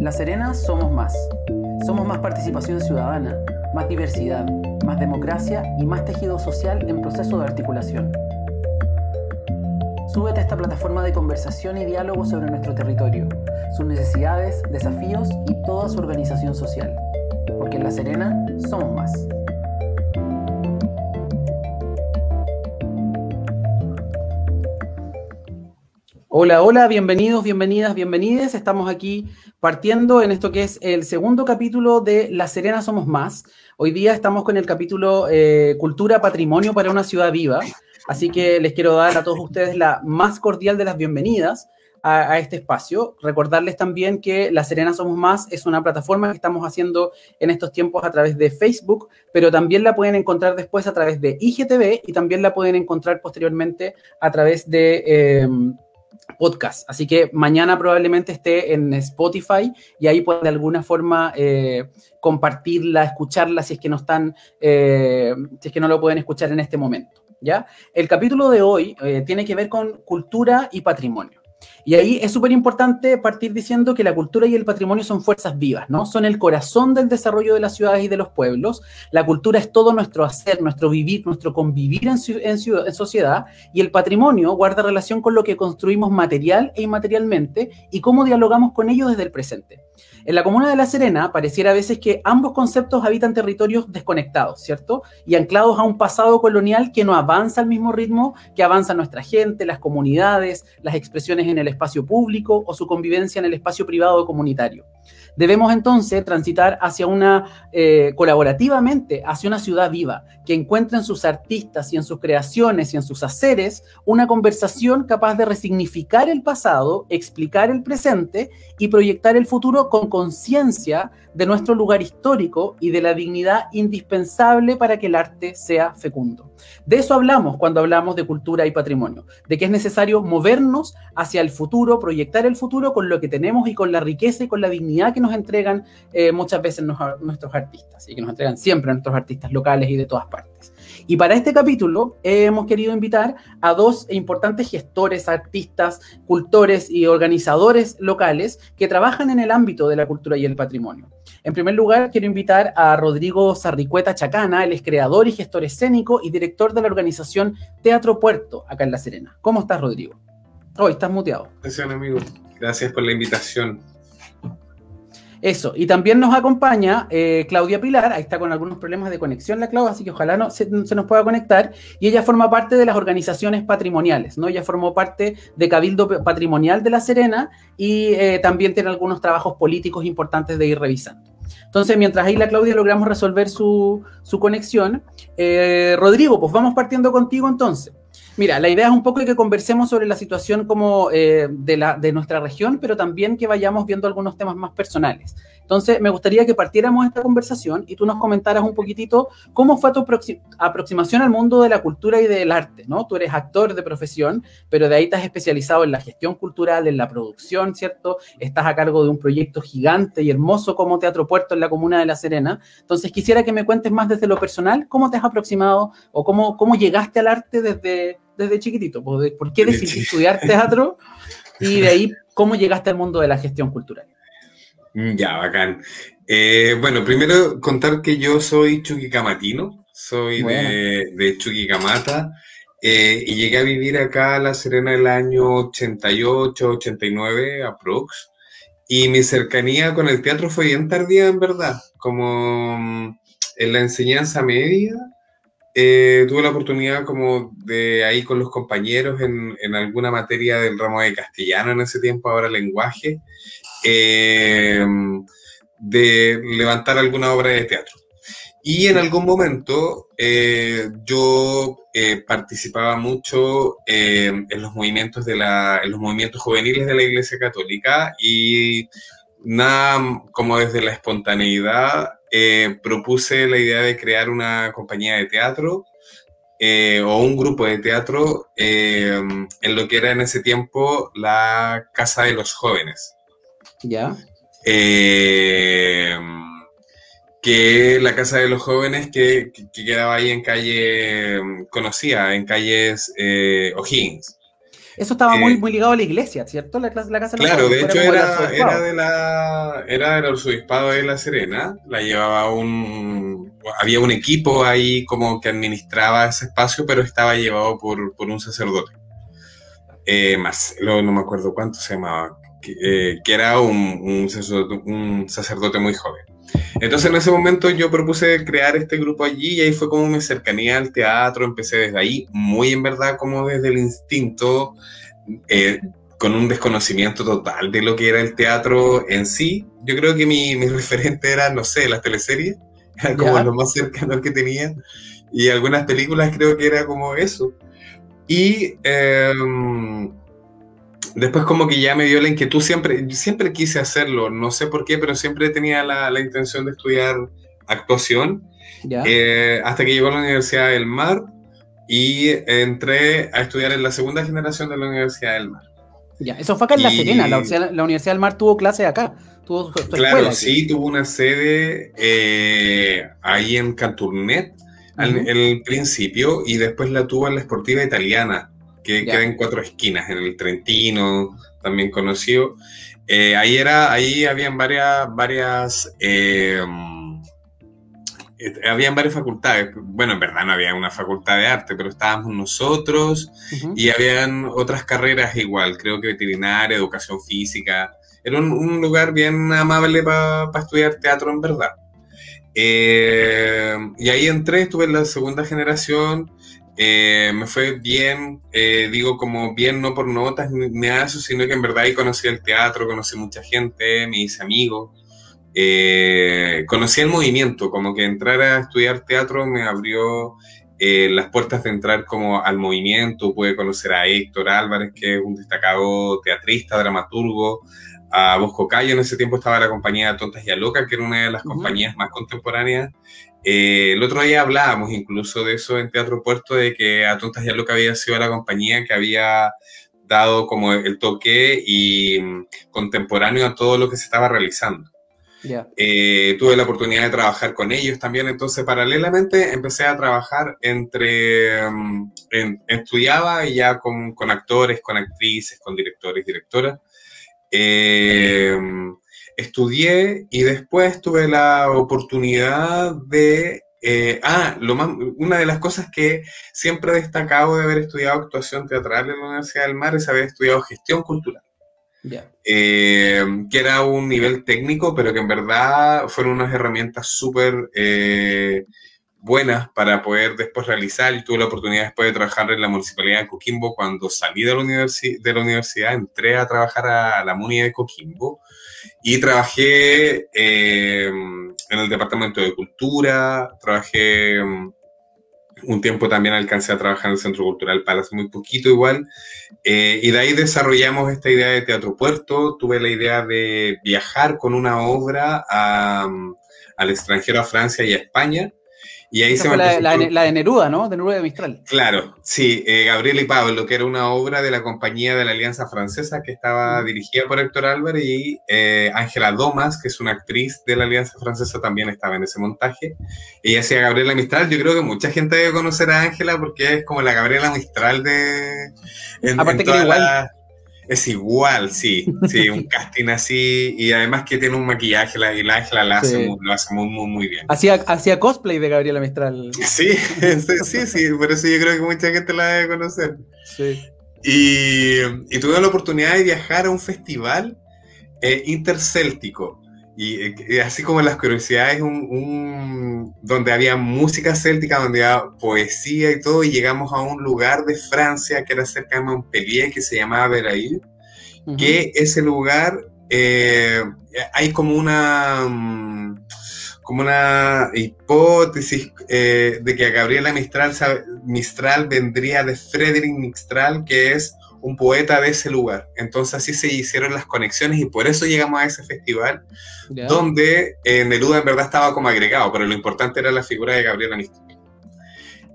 La Serena somos más. Somos más participación ciudadana, más diversidad, más democracia y más tejido social en proceso de articulación. Súbete a esta plataforma de conversación y diálogo sobre nuestro territorio, sus necesidades, desafíos y toda su organización social. Porque en La Serena somos más. Hola, hola, bienvenidos, bienvenidas, bienvenides. Estamos aquí partiendo en esto que es el segundo capítulo de La Serena Somos Más. Hoy día estamos con el capítulo eh, Cultura, Patrimonio para una ciudad viva. Así que les quiero dar a todos ustedes la más cordial de las bienvenidas a, este espacio. Recordarles también que La Serena Somos Más es una plataforma que estamos haciendo en estos tiempos a través de Facebook, pero también la pueden encontrar después a través de IGTV y también la pueden encontrar posteriormente a través de... Eh, podcast. Así que mañana probablemente esté en Spotify y ahí pueden de alguna forma eh, compartirla, escucharla si es que no están, eh, si es que no lo pueden escuchar en este momento. ¿ya? El capítulo de hoy eh, tiene que ver con cultura y patrimonio. Y ahí es súper importante partir diciendo que la cultura y el patrimonio son fuerzas vivas, ¿no? Son el corazón del desarrollo de las ciudades y de los pueblos. La cultura es todo nuestro hacer, nuestro vivir, nuestro convivir en, en, sociedad. Y el patrimonio guarda relación con lo que construimos material e inmaterialmente y cómo dialogamos con ellos desde el presente. En la comuna de La Serena pareciera a veces que ambos conceptos habitan territorios desconectados, ¿cierto? Y anclados a un pasado colonial que no avanza al mismo ritmo que avanza nuestra gente, las comunidades, las expresiones en el espacio público o su convivencia en el espacio privado comunitario. Debemos entonces transitar hacia una, eh, colaborativamente, hacia una ciudad viva, que encuentre en sus artistas y en sus creaciones y en sus haceres una conversación capaz de resignificar el pasado, explicar el presente y proyectar el futuro con conciencia de nuestro lugar histórico y de la dignidad indispensable para que el arte sea fecundo. De eso hablamos cuando hablamos de cultura y patrimonio, de que es necesario movernos hacia el futuro, proyectar el futuro con lo que tenemos y con la riqueza y con la dignidad que nos entregan eh, muchas veces nuestros artistas y que nos entregan siempre nuestros artistas locales y de todas partes. Y para este capítulo eh, hemos querido invitar a dos importantes gestores, artistas, cultores y organizadores locales que trabajan en el ámbito de la cultura y el patrimonio. En primer lugar, quiero invitar a Rodrigo Sarricueta Chacana, él es creador y gestor escénico y director de la organización Teatro Puerto, acá en La Serena. ¿Cómo estás, Rodrigo? Hoy oh, estás muteado. Gracias, amigo. Gracias por la invitación. Eso, y también nos acompaña eh, Claudia Pilar, ahí está con algunos problemas de conexión la Claudia, así que ojalá no, se, nos pueda conectar, y ella forma parte de las organizaciones patrimoniales, ¿no? Ella formó parte de Cabildo Patrimonial de La Serena y eh, también tiene algunos trabajos políticos importantes de ir revisando. Entonces, mientras ahí la Claudia logramos resolver su, su conexión, eh, Rodrigo, pues vamos partiendo contigo entonces. Mira, la idea es un poco que conversemos sobre la situación como eh, de, la, de nuestra región, pero también que vayamos viendo algunos temas más personales. Entonces, me gustaría que partiéramos esta conversación y tú nos comentaras un poquitito cómo fue tu aproximación al mundo de la cultura y del arte, ¿no? Tú eres actor de profesión, pero de ahí te has especializado en la gestión cultural, en la producción, ¿cierto? Estás a cargo de un proyecto gigante y hermoso como Teatro Puerto en la comuna de La Serena. Entonces, quisiera que me cuentes más desde lo personal, cómo te has aproximado o cómo, cómo llegaste al arte desde, desde chiquitito? ¿Por qué decidiste estudiar teatro? Y de ahí, ¿cómo llegaste al mundo de la gestión cultural? Mm, ya, bacán. Eh, bueno, primero contar que yo soy chuquicamatino, soy bueno. de, de, Chuquicamata eh, y llegué a vivir acá a La Serena el año 88, 89, aprox. Y mi cercanía con el teatro fue bien tardía, en verdad, como mm, en la enseñanza media eh, tuve la oportunidad como de ahí con los compañeros en, en, alguna materia del ramo de castellano en ese tiempo, ahora lenguaje, eh, de levantar alguna obra de teatro. Y en algún momento eh, yo eh, participaba mucho en los movimientos de la, en los movimientos juveniles de la Iglesia Católica y nada como desde la espontaneidad propuse la idea de crear una compañía de teatro o un grupo de teatro en lo que era en ese tiempo la Casa de los Jóvenes. Ya. que la Casa de los Jóvenes que, que, quedaba ahí en calle conocida, en calles O'Higgins. Eso estaba muy, eh, muy ligado a la iglesia, ¿cierto? La, la casa Claro, de hecho era, era, de la, era del arzobispado de La Serena, la llevaba un... Había un equipo ahí como que administraba ese espacio, pero estaba llevado por, por un sacerdote. Eh, más, no, me acuerdo cuánto se llamaba, que, eh, que era un, un, sacerdote, un sacerdote muy joven. Entonces en ese momento yo propuse crear este grupo allí y ahí fue como mi cercanía al teatro, empecé desde ahí, muy en verdad como desde el instinto, eh, con un desconocimiento total de lo que era el teatro en sí. Yo creo que mi, mi referente era, no sé, las teleseries, era como lo más cercano que tenía, y algunas películas creo que era como eso. Y... Eh, después como que ya me dio la inquietud, siempre, siempre quise hacerlo, no sé por qué, pero siempre tenía la, la intención de estudiar actuación, eh, hasta que llegó a la Universidad del Mar y entré a estudiar en la segunda generación de la Universidad del Mar. Ya, eso fue acá en La Serena, la, Universidad del Mar tuvo clase acá. Tuvo claro, sí, tuvo una sede eh, ahí en Canturnet en el principio y después la tuvo en la Esportiva Italiana que queda en cuatro esquinas, en el Trentino, también conocido. Eh, ahí era, ahí habían varias, varias, eh, habían varias facultades. Bueno, en verdad no había una facultad de arte, pero estábamos nosotros y habían otras carreras igual, creo que veterinaria, educación física. Era un, lugar bien amable para estudiar teatro en verdad. Eh, y ahí entré, estuve en la segunda generación eh, me fue bien, eh, digo como bien no por notas ni nada eso, sino que en verdad ahí conocí el teatro, conocí mucha gente, me hice amigos, eh, conocí el movimiento, como que entrar a estudiar teatro me abrió las puertas de entrar como al movimiento, pude conocer a Héctor Álvarez, que es un destacado teatrista, dramaturgo, a Bosco Cayo, en ese tiempo estaba la compañía Tontas y a Loca, que era una de las compañías más contemporáneas eh, el otro día hablábamos incluso de eso en Teatro Puerto, de que a Tontas ya lo que había sido la compañía que había dado como el toque y mm, contemporáneo a todo lo que se estaba realizando. Eh, tuve la oportunidad de trabajar con ellos también, entonces paralelamente empecé a trabajar entre, mm, estudiaba ya con, con, actores, con actrices, con directores, directoras. Eh, estudié y después tuve la oportunidad de... Eh, ah, lo más, una de las cosas que siempre he destacado de haber estudiado actuación teatral en la Universidad del Mar es haber estudiado gestión cultural. Eh, que era un nivel técnico, pero que en verdad fueron unas herramientas súper eh, buenas para poder después realizar. Y tuve la oportunidad después de trabajar en la Municipalidad de Coquimbo. Cuando salí de la, de la universidad, entré a trabajar a la MUNI de Coquimbo y trabajé eh, en el Departamento de Cultura, trabajé mm, un tiempo también alcancé a trabajar en el Centro Cultural Palace, muy poquito igual, eh, y de ahí desarrollamos esta idea de Teatro Puerto, tuve la idea de viajar con una obra mm, al extranjero, a Francia y a España, y ahí se fue la, la, de Neruda, ¿no? De Neruda de Mistral. Claro, sí, eh, Gabriel y Pablo, que era una obra de la compañía de la Alianza Francesa que estaba dirigida por Héctor Álvarez y eh, Ángela Domas, que es una actriz de la Alianza Francesa, también estaba en ese montaje. Ella hacía Gabriela Mistral. Yo creo que mucha gente debe conocer a Ángela porque es como la Gabriela Mistral de. Aparte que igual. Es igual, sí, sí, un casting así y además que tiene un maquillaje, la, y la Ángela lo hace muy, muy, muy bien. Hacía, hacía cosplay de Gabriela Mistral. Sí, sí, sí, por eso yo creo que mucha gente la debe conocer. Sí. Y, y tuve la oportunidad de viajar a un festival eh, intercéltico. Y, así como las curiosidades, un, donde había música céltica, donde había poesía y todo, y llegamos a un lugar de Francia que era cerca de Montpellier, que se llamaba Verail, que ese lugar eh, hay como una como una hipótesis eh, de que Gabriela Mistral, Mistral vendría de Frédéric Mistral, que es un poeta de ese lugar. Entonces así se hicieron las conexiones y por eso llegamos a ese festival donde eh, Neruda en verdad estaba como agregado, pero lo importante era la figura de Gabriela Mistral.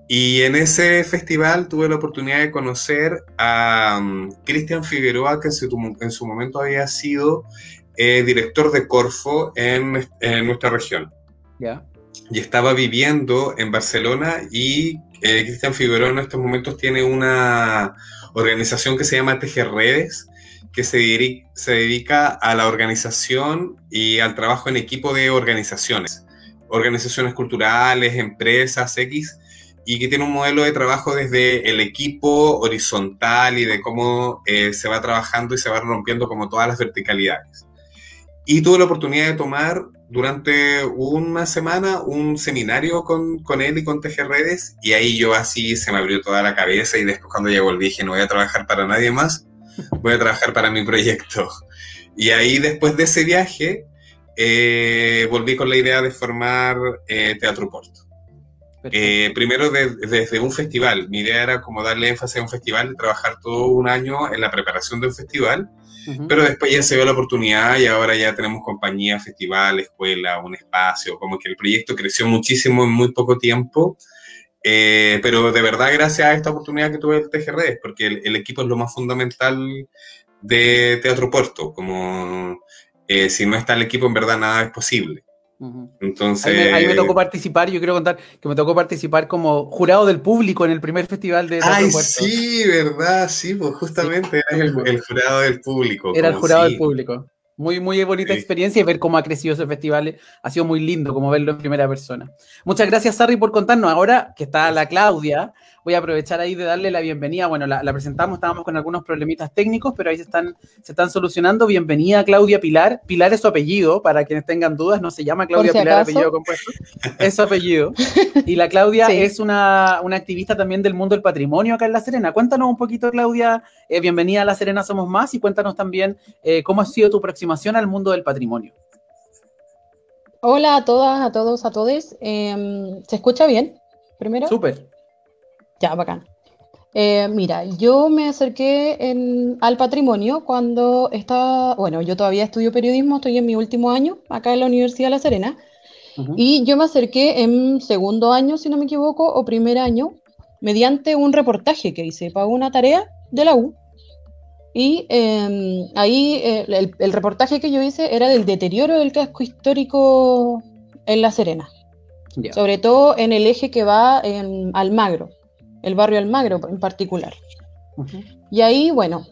Y en ese festival tuve la oportunidad de conocer a um, Cristian Figueroa, que en su, momento había sido eh, director de Corfo en, nuestra región. Y estaba viviendo en Barcelona y eh, Cristian Figueroa en estos momentos tiene una, organización que se llama Tejer Redes, que se, se dedica a la organización y al trabajo en equipo de organizaciones, organizaciones culturales, empresas, X, y que tiene un modelo de trabajo desde el equipo horizontal y de cómo eh, se va trabajando y se va rompiendo como todas las verticalidades. Y tuve la oportunidad de tomar durante una semana un seminario con, con él y con Tejer Redes y ahí yo así se me abrió toda la cabeza y después cuando ya volví dije no voy a trabajar para nadie más, voy a trabajar para mi proyecto. Y ahí después de ese viaje eh, volví con la idea de formar eh, Teatro Porto. Eh, primero desde un festival. Mi idea era como darle énfasis a un festival, trabajar todo un año en la preparación de un festival, pero después ya se dio la oportunidad y ahora ya tenemos compañía, festival, escuela, un espacio, como que el proyecto creció muchísimo en muy poco tiempo. Eh, pero de verdad gracias a esta oportunidad que tuve el TGR, porque el, equipo es lo más fundamental de Teatro Puerto, como eh, si no está el equipo en verdad nada es posible. Entonces. Ahí me, tocó participar, yo quiero contar que me tocó participar como jurado del público en el primer festival de Ay, sí, verdad, sí, pues justamente era el, jurado del público. Era el jurado del público. Muy, muy bonita experiencia y ver cómo ha crecido ese festival ha sido muy lindo, como verlo en primera persona. Muchas gracias, Sarri, por contarnos. Ahora que está la Claudia, voy a aprovechar ahí de darle la bienvenida. Bueno, la, presentamos, estábamos con algunos problemitas técnicos, pero ahí se están, se están solucionando. Bienvenida, Claudia Pilar. Pilar es su apellido, para quienes tengan dudas, no se llama Claudia Pilar, apellido compuesto, es su apellido. Y la Claudia es una, activista también del mundo del patrimonio acá en La Serena. Cuéntanos un poquito, Claudia, eh, bienvenida a La Serena Somos Más y cuéntanos también eh, cómo ha sido tu aproximación al mundo del patrimonio. Hola a todas, a todos, a todos. Em, ¿Se escucha bien? Primero. Súper. Ya, bacán. Eh, mira, yo me acerqué al patrimonio cuando estaba, bueno, yo todavía estudio periodismo, estoy en mi último año acá en la Universidad de La Serena, y yo me acerqué en segundo año, si no me equivoco, o primer año, mediante un reportaje que hice para una tarea de la U. Y em, ahí eh, el, reportaje que yo hice era del deterioro del casco histórico en La Serena, sobre todo en el eje que va en Almagro el barrio Almagro en particular. Y ahí, bueno,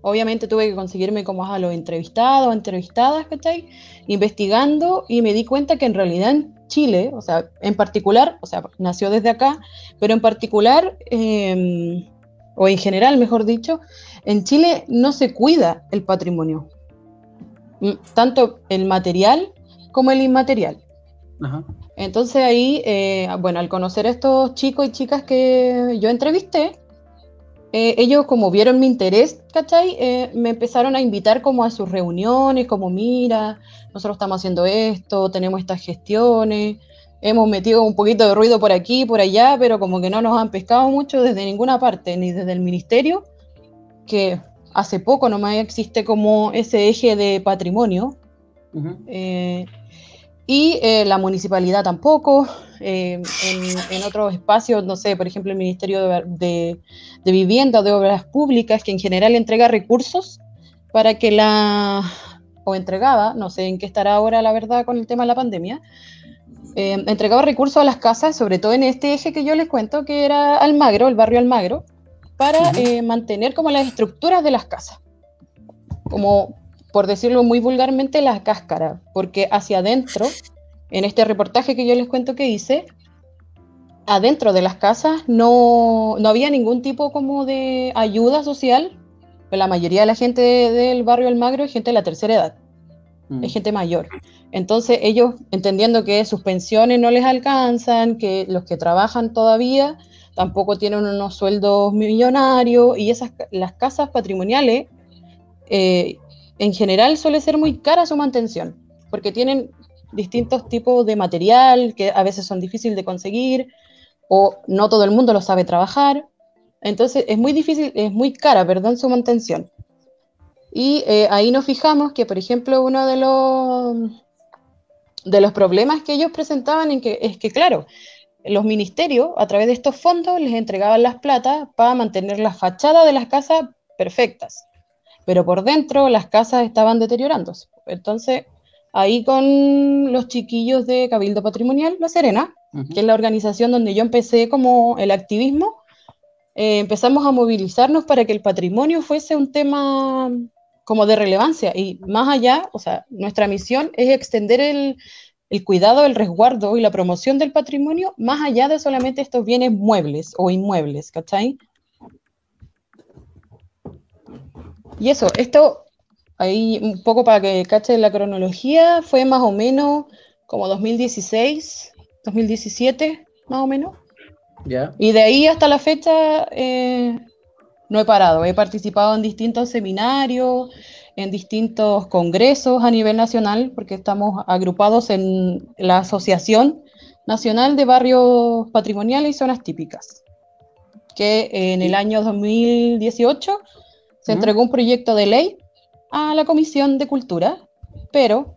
obviamente tuve que conseguirme como a los entrevistados, entrevistadas, ¿cachai? Investigando y me di cuenta que en realidad en Chile, o sea, en particular, o sea, nació desde acá, pero en particular, em, o en general, mejor dicho, en Chile no se cuida el patrimonio, tanto el material como el inmaterial. Entonces ahí, eh, bueno, al conocer a estos chicos y chicas que yo entrevisté, eh, ellos como vieron mi interés, ¿cachai? Eh, me empezaron a invitar como a sus reuniones, como mira, nosotros estamos haciendo esto, tenemos estas gestiones, hemos metido un poquito de ruido por aquí, por allá, pero como que no nos han pescado mucho desde ninguna parte, ni desde el ministerio, que hace poco nomás existe como ese eje de patrimonio y eh, la municipalidad tampoco. Eh, en, otros espacios, no sé, por ejemplo, el Ministerio de, Vivienda o de Obras Públicas, que en general entrega recursos para que la, o entregaba, no sé en qué estará ahora la verdad con el tema de la pandemia, eh, entregaba recursos a las casas, sobre todo en este eje que yo les cuento, que era Almagro, el barrio Almagro, para mantener como las estructuras de las casas. Como por decirlo muy vulgarmente, la cáscara, porque hacia adentro, en este reportaje que yo les cuento que hice, adentro de las casas no, había ningún tipo como de ayuda social. La mayoría de la gente del barrio Almagro es gente de la tercera edad, es mm. gente mayor. Entonces ellos, entendiendo que sus pensiones no les alcanzan, que los que trabajan todavía tampoco tienen unos sueldos millonarios y esas las casas patrimoniales eh, en general suele ser muy cara su mantención, porque tienen distintos tipos de material que a veces son difíciles de conseguir o no todo el mundo lo sabe trabajar. Entonces es muy difícil, es muy cara, perdón, su mantención. Y eh, ahí nos fijamos que, por ejemplo, uno de los, de los problemas que ellos presentaban es que, claro, los ministerios, a través de estos fondos, les entregaban las plata para mantener la fachada de las casas perfectas pero por dentro las casas estaban deteriorándose. Entonces, ahí con los chiquillos de Cabildo Patrimonial La Serena, que es la organización donde yo empecé como el activismo, eh, empezamos a movilizarnos para que el patrimonio fuese un tema como de relevancia y más allá, o sea, nuestra misión es extender el, el cuidado, el resguardo y la promoción del patrimonio más allá de solamente estos bienes muebles o inmuebles, ¿cachai? Y eso, esto, ahí un poco para que cachen la cronología, fue más o menos como 2016, 2017, más o menos. ¿Ya? Y de ahí hasta la fecha eh, no he parado, he participado en distintos seminarios, en distintos congresos a nivel nacional, porque estamos agrupados en la Asociación Nacional de Barrios Patrimoniales y Zonas Típicas, que en el año 2018 se entregó un proyecto de ley a la Comisión de Cultura, pero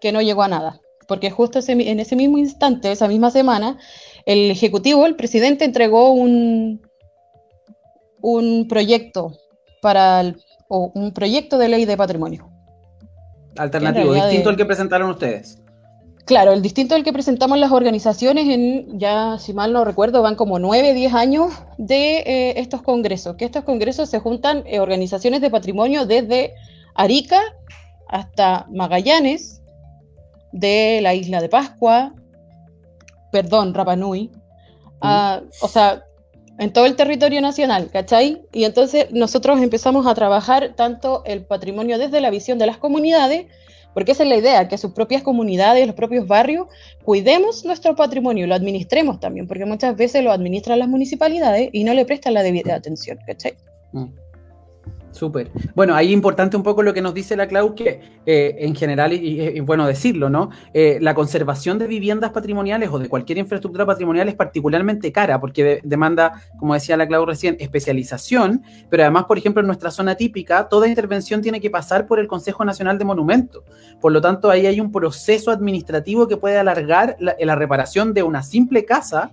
que no llegó a nada, porque justo en ese mismo instante, esa misma semana, el Ejecutivo, el presidente, entregó un, un proyecto para el o un proyecto de ley de patrimonio. Alternativo, distinto al que presentaron ustedes. Claro, el distinto al que presentamos las organizaciones en, ya si mal no recuerdo, van como 9, 10 años de eh, estos congresos, que estos congresos se juntan eh, organizaciones de patrimonio desde Arica hasta Magallanes, de la isla de Pascua, perdón, Rapanui, ah, o sea, en todo el territorio nacional, ¿cachai? Y entonces nosotros empezamos a trabajar tanto el patrimonio desde la visión de las comunidades, porque esa es la idea, que sus propias comunidades, los propios barrios, cuidemos nuestro patrimonio, lo administremos también, porque muchas veces lo administran las municipalidades y no le prestan la debida atención, ¿cachai? Mm. Súper. Bueno, ahí importante un poco lo que nos dice la Clau, que eh, en general, y, bueno decirlo, ¿no? Eh, la conservación de viviendas patrimoniales o de cualquier infraestructura patrimonial es particularmente cara, porque demanda, como decía la Clau recién, especialización, pero además, por ejemplo, en nuestra zona típica, toda intervención tiene que pasar por el Consejo Nacional de Monumentos. Por lo tanto, ahí hay un proceso administrativo que puede alargar la, la reparación de una simple casa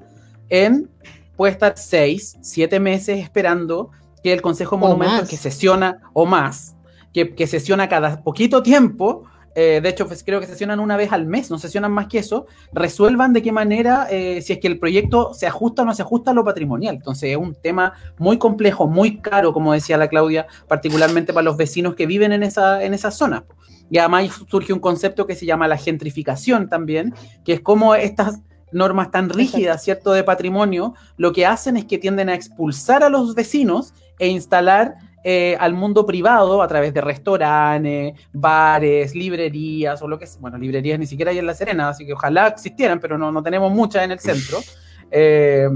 en, puede estar seis, siete meses esperando que el Consejo Monumentos que sesiona, o más, que, sesiona cada poquito tiempo, eh, de hecho pues, creo que sesionan una vez al mes, no sesionan más que eso, resuelvan de qué manera, eh, si es que el proyecto se ajusta o no se ajusta a lo patrimonial. Entonces es un tema muy complejo, muy caro, como decía la Claudia, particularmente para los vecinos que viven en esa, en esa zona. Y además surge un concepto que se llama la gentrificación también, que es como estas normas tan rígidas, ¿cierto?, de patrimonio, lo que hacen es que tienden a expulsar a los vecinos e instalar eh, al mundo privado a través de restaurantes, bares, librerías o lo que es. Bueno, librerías ni siquiera hay en La Serena, así que ojalá existieran, pero no, no tenemos muchas en el centro. Eh,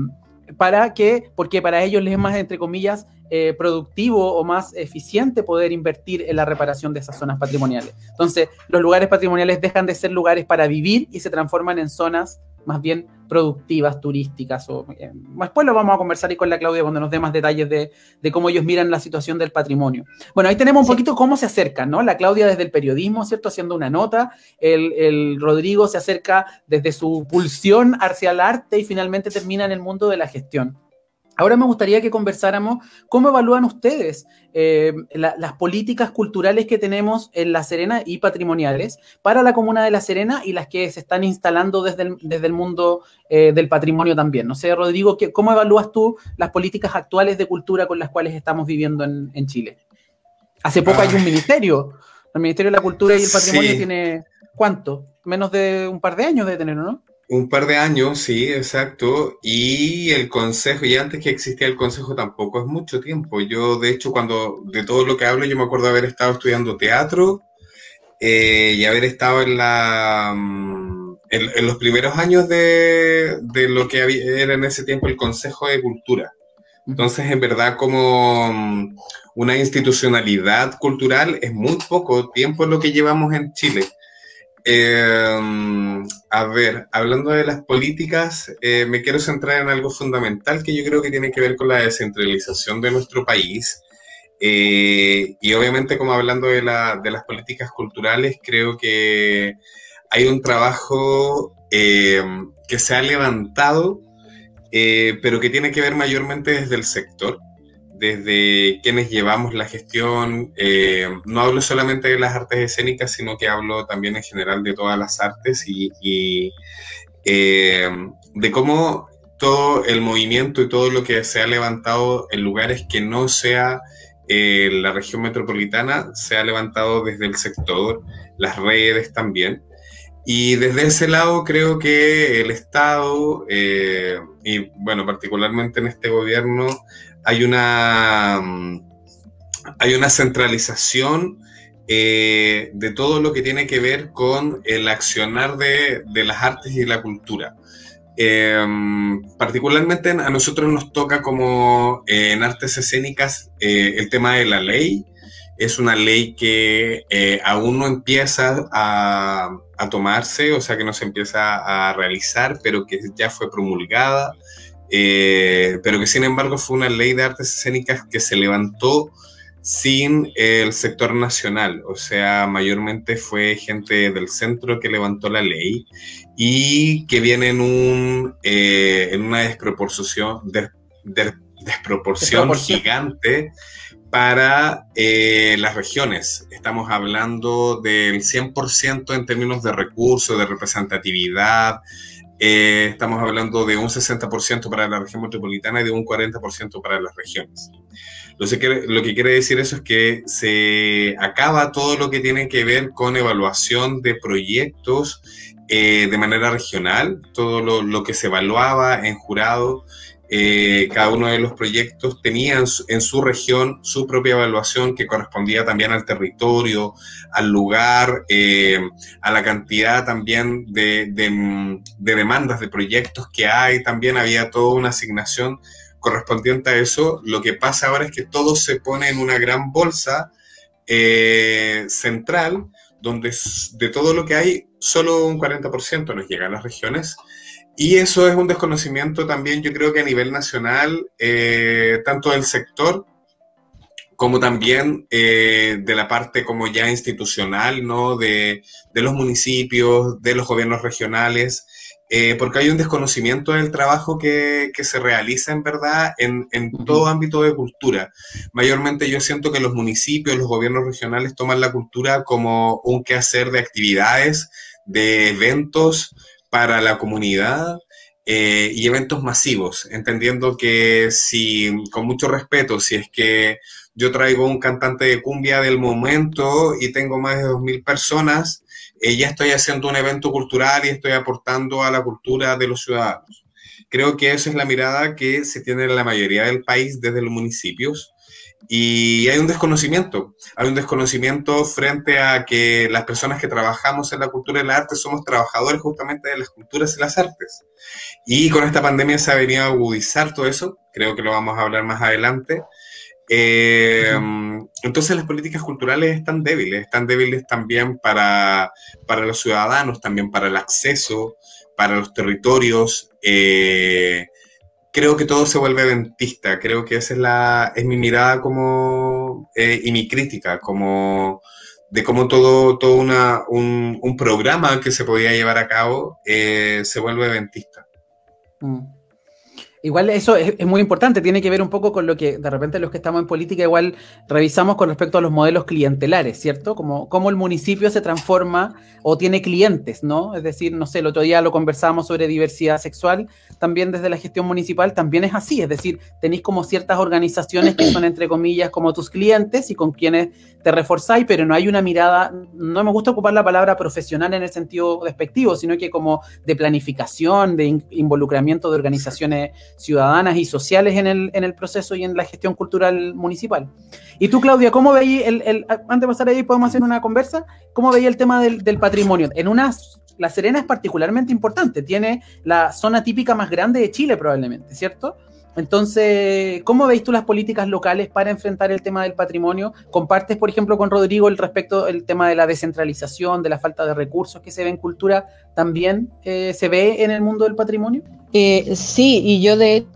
para que, porque para ellos les es más, entre comillas, eh, productivo o más eficiente poder invertir en la reparación de esas zonas patrimoniales. Entonces, los lugares patrimoniales dejan de ser lugares para vivir y se transforman en zonas más bien productivas, turísticas. O, eh, después lo vamos a conversar y con la Claudia cuando nos dé más detalles de, cómo ellos miran la situación del patrimonio. Bueno, ahí tenemos un poquito cómo se acercan, ¿no? La Claudia desde el periodismo, ¿cierto? Haciendo una nota, el, el Rodrigo se acerca desde su pulsión hacia el arte y finalmente termina en el mundo de la gestión. Ahora me gustaría que conversáramos cómo evalúan ustedes eh, las políticas culturales que tenemos en La Serena y patrimoniales para la comuna de La Serena y las que se están instalando desde el, desde el mundo eh, del patrimonio también. No sé, Rodrigo, ¿cómo evalúas tú las políticas actuales de cultura con las cuales estamos viviendo en, Chile? Hace poco hay un ministerio, el Ministerio de la Cultura y el Patrimonio tiene, ¿cuánto? Menos de un par de años de tener, ¿no? Un par de años, sí, exacto. Y el consejo, y antes que existía el consejo tampoco es mucho tiempo. Yo, de hecho, cuando de todo lo que hablo, yo me acuerdo haber estado estudiando teatro eh, y haber estado en la mm, en, los primeros años de, de, lo que era en ese tiempo el Consejo de Cultura. Entonces, en verdad, como mm, una institucionalidad cultural, es muy poco tiempo lo que llevamos en Chile. Eh, a ver, hablando de las políticas, eh, me quiero centrar en algo fundamental que yo creo que tiene que ver con la descentralización de nuestro país. Eh, y obviamente, como hablando de, la, de, las políticas culturales, creo que hay un trabajo que se ha levantado, pero que tiene que ver mayormente desde el sector desde quienes llevamos la gestión, eh, no hablo solamente de las artes escénicas, sino que hablo también en general de todas las artes y, eh, de cómo todo el movimiento y todo lo que se ha levantado en lugares que no sea eh, la región metropolitana, se ha levantado desde el sector, las redes también. Y desde ese lado creo que el Estado, y bueno, particularmente en este gobierno, hay una, mm, hay una centralización eh, de todo lo que tiene que ver con el accionar de, de las artes y la cultura. Em, particularmente a nosotros nos toca como eh, en artes escénicas eh, el tema de la ley. Es una ley que eh, aún no empieza a, a, tomarse, o sea que no se empieza a realizar, pero que ya fue promulgada, pero que sin embargo fue una ley de artes escénicas que se levantó sin el sector nacional, o sea, mayormente fue gente del centro que levantó la ley y que viene en, un, eh, en una desproporción, desproporción gigante para eh, las regiones. Estamos hablando del 100% en términos de recursos, de representatividad. Eh, estamos hablando de un 60% para la región metropolitana y de un 40% para las regiones. Lo que, quiere decir eso es que se acaba todo lo que tiene que ver con evaluación de proyectos eh, de manera regional, todo lo, que se evaluaba en jurado. Eh, cada uno de los proyectos tenía en su, región su propia evaluación que correspondía también al territorio, al lugar, eh, a la cantidad también de, de, demandas de proyectos que hay. También había toda una asignación correspondiente a eso, lo que pasa ahora es que todo se pone en una gran bolsa eh, central, donde de todo lo que hay, solo un 40% nos llega a las regiones. Y eso es un desconocimiento también, yo creo que a nivel nacional, eh, tanto del sector como también eh, de la parte como ya institucional, ¿no? De, de los municipios, de los gobiernos regionales, eh, porque hay un desconocimiento del trabajo que, que se realiza en verdad en, en, todo ámbito de cultura. Mayormente yo siento que los municipios, los gobiernos regionales toman la cultura como un quehacer de actividades, de eventos para la comunidad. Eh, y eventos masivos, entendiendo que si, con mucho respeto, si es que yo traigo un cantante de cumbia del momento y tengo más de 2.000 personas, eh, ya estoy haciendo un evento cultural y estoy aportando a la cultura de los ciudadanos. Creo que esa es la mirada que se tiene en la mayoría del país desde los municipios. Y hay un desconocimiento, hay un desconocimiento frente a que las personas que trabajamos en la cultura y el arte somos trabajadores justamente de las culturas y las artes. Y con esta pandemia se ha venido a agudizar todo eso, creo que lo vamos a hablar más adelante, eh, entonces las políticas culturales están débiles, están débiles también para, para los ciudadanos, también para el acceso, para los territorios. Eh, creo que todo se vuelve dentista, creo que esa es, la, es mi mirada como, eh, y mi crítica, como de cómo todo, todo una, un, programa que se podía llevar a cabo se vuelve dentista. Mm. Igual eso es, muy importante, tiene que ver un poco con lo que de repente los que estamos en política igual revisamos con respecto a los modelos clientelares, ¿cierto? Como cómo el municipio se transforma o tiene clientes, ¿no? Es decir, no sé, el otro día lo conversábamos sobre diversidad sexual, también desde la gestión municipal también es así, es decir, tenéis como ciertas organizaciones que son entre comillas como tus clientes y con quienes te reforzáis, pero no hay una mirada, no me gusta ocupar la palabra profesional en el sentido despectivo, sino que como de planificación, de involucramiento de organizaciones ciudadanas y sociales en el, en el proceso y en la gestión cultural municipal. Y tú, Claudia, ¿cómo veis el, antes de pasar ahí podemos hacer una conversa, cómo veis el tema del, del patrimonio? En una, La Serena es particularmente importante, tiene la zona típica más grande de Chile probablemente, ¿cierto? Entonces, ¿cómo veis tú las políticas locales para enfrentar el tema del patrimonio? ¿Compartes, por ejemplo, con Rodrigo el respecto del tema de la descentralización, de la falta de recursos que se ve en cultura, también eh, se ve en el mundo del patrimonio? Eh, sí, y yo de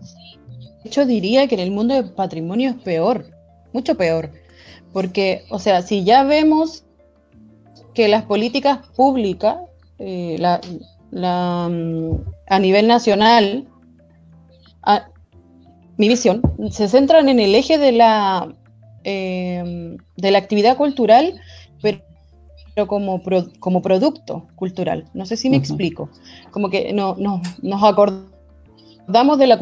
hecho diría que en el mundo del patrimonio es peor, mucho peor, porque, o sea, si ya vemos que las políticas públicas eh, la, mm, a nivel nacional mi visión, se centran en el eje de la, em, de la actividad cultural, pero, como, como producto cultural. No sé si me explico. Como que no, no, nos acordamos damos de la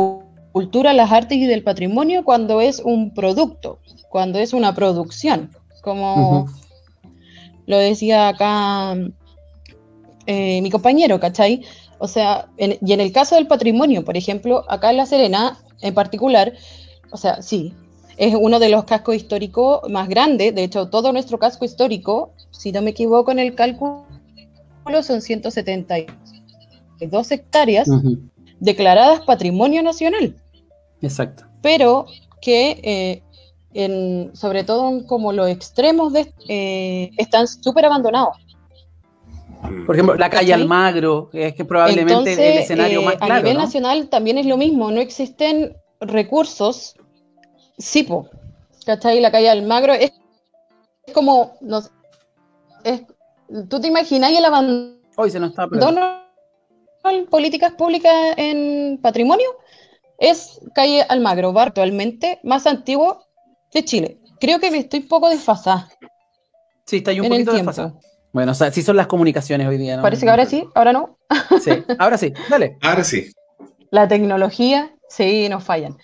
cultura, las artes y del patrimonio cuando es un producto, cuando es una producción, como lo decía acá eh, mi compañero, ¿cachai? O sea, y en el caso del patrimonio, por ejemplo, acá en La Serena, en particular, o sea, sí, es uno de los cascos históricos más grandes. De hecho, todo nuestro casco histórico, si no me equivoco en el cálculo, son 172 hectáreas declaradas patrimonio nacional. Exacto. Pero que, eh, en, sobre todo como los extremos de, eh, están súper abandonados. Por ejemplo, la calle Almagro, es que probablemente el escenario más claro. A nivel nacional también es lo mismo, no existen recursos. Sí, ¿cachai? La calle Almagro es, es como, no es, ¿tú te imaginas el abandono Hoy se nos está políticas públicas en patrimonio? Es calle Almagro, bar actualmente más antiguo de Chile. Creo que me estoy un poco desfasada. Sí, está ahí un poquito desfasada. Bueno, o sea, sí son las comunicaciones hoy día, ¿no? Parece que ahora sí, ahora no. Sí, ahora sí, dale. Ahora sí. La tecnología, sí, nos fallan.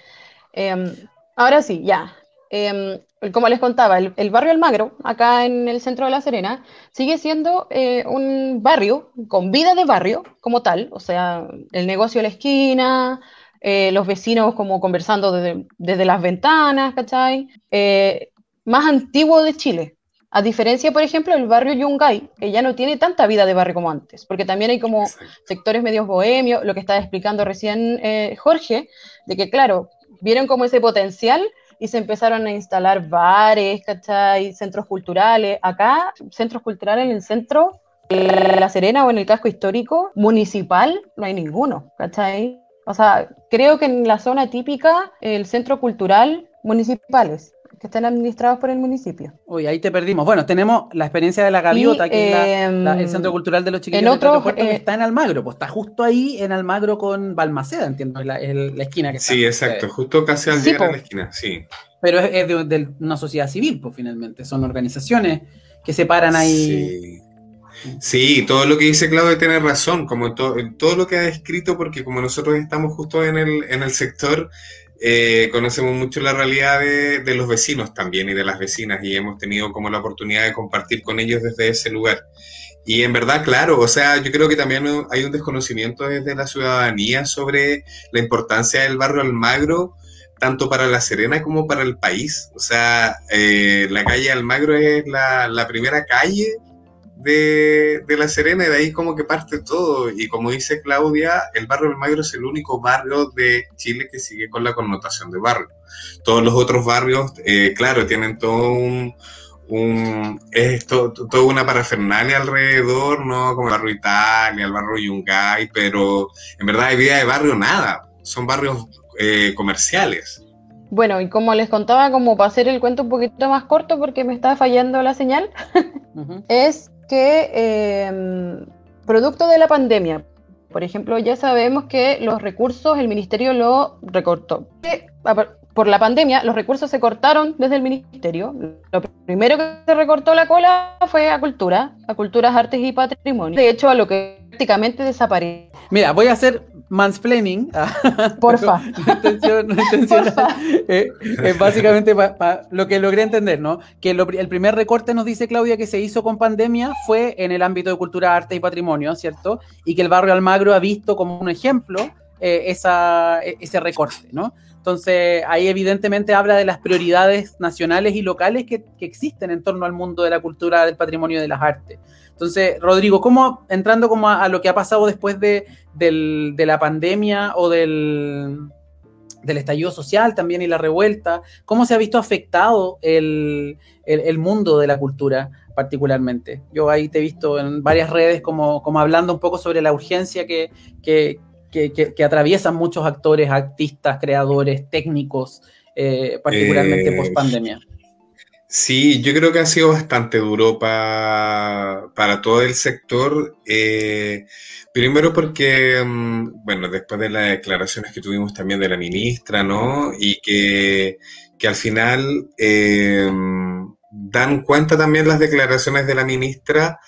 Em, ahora sí, ya. Em, como les contaba, el, barrio Almagro, acá en el centro de La Serena, sigue siendo eh, un barrio con vida de barrio como tal, o sea, el negocio de la esquina, eh, los vecinos como conversando desde, las ventanas, ¿cachai? Eh, más antiguo de Chile, a diferencia, por ejemplo, del barrio Yungay, que ya no tiene tanta vida de barrio como antes, porque también hay como sectores medios bohemios, lo que estaba explicando recién eh, Jorge, de que, claro, vieron como ese potencial y se empezaron a instalar bares, ¿cachai? Centros culturales. Acá, centros culturales en el centro de La Serena o en el casco histórico municipal, no hay ninguno, ¿cachai? O sea, creo que en la zona típica, el centro cultural municipales que están administrados por el municipio. Uy, ahí te perdimos. Bueno, tenemos la experiencia de la Gaviota, que es el em, Centro Cultural de los Chiquillos en otro, que eh, está en Almagro, pues está justo ahí en Almagro con Balmaceda, entiendo, la, la esquina que está. Sí, exacto, justo casi al día de la esquina, sí. Pero es, de, una sociedad civil, pues finalmente, son organizaciones que se paran ahí. Sí. Sí, todo lo que dice Claudio tiene razón, como todo lo que ha escrito, porque como nosotros estamos justo en el, en el sector, eh, conocemos mucho la realidad de, los vecinos también y de las vecinas y hemos tenido como la oportunidad de compartir con ellos desde ese lugar. Y en verdad, claro, o sea, yo creo que también hay un desconocimiento desde la ciudadanía sobre la importancia del barrio Almagro, tanto para La Serena como para el país. O sea, eh, la calle Almagro es la, la primera calle de, La Serena y de ahí como que parte todo. Y como dice Claudia, el barrio del Magro es el único barrio de Chile que sigue con la connotación de barrio. Todos los otros barrios, eh, claro, tienen todo un... un es toda una parafernalia alrededor, ¿no? Como el barrio Italia, el barrio Yungay, pero en verdad hay vida de barrio nada. Son barrios eh, comerciales. Bueno, y como les contaba, como para hacer el cuento un poquito más corto porque me está fallando la señal, es que em, producto de la pandemia, por ejemplo, ya sabemos que los recursos el ministerio lo recortó. Por la pandemia, los recursos se cortaron desde el ministerio. Lo primero que se recortó la cola fue a cultura, a culturas, artes y patrimonio. De hecho, a lo que prácticamente desapareció. Mira, voy a hacer mansplaining. Porfa. La intención, es básicamente lo que logré entender, ¿no? Que el primer recorte nos dice Claudia que se hizo con pandemia fue en el ámbito de cultura, arte y patrimonio, ¿cierto? Y que el barrio Almagro ha visto como un ejemplo eh, esa, e, ese recorte, ¿no? Entonces, ahí evidentemente habla de las prioridades nacionales y locales que, que existen en torno al mundo de la cultura, del patrimonio y de las artes. Entonces, Rodrigo, ¿cómo, entrando como a, lo que ha pasado después de, la pandemia o del, estallido social también y la revuelta, ¿cómo se ha visto afectado el, mundo de la cultura particularmente? Yo ahí te he visto en varias redes como, hablando un poco sobre la urgencia que, que, atraviesan muchos actores, artistas, creadores, técnicos, eh, particularmente eh, post pandemia. Sí, yo creo que ha sido bastante duro para todo el sector. Eh, primero porque, mm, bueno, después de las declaraciones que tuvimos también de la ministra, ¿no? Y que, al final eh, dan cuenta también las declaraciones de la ministra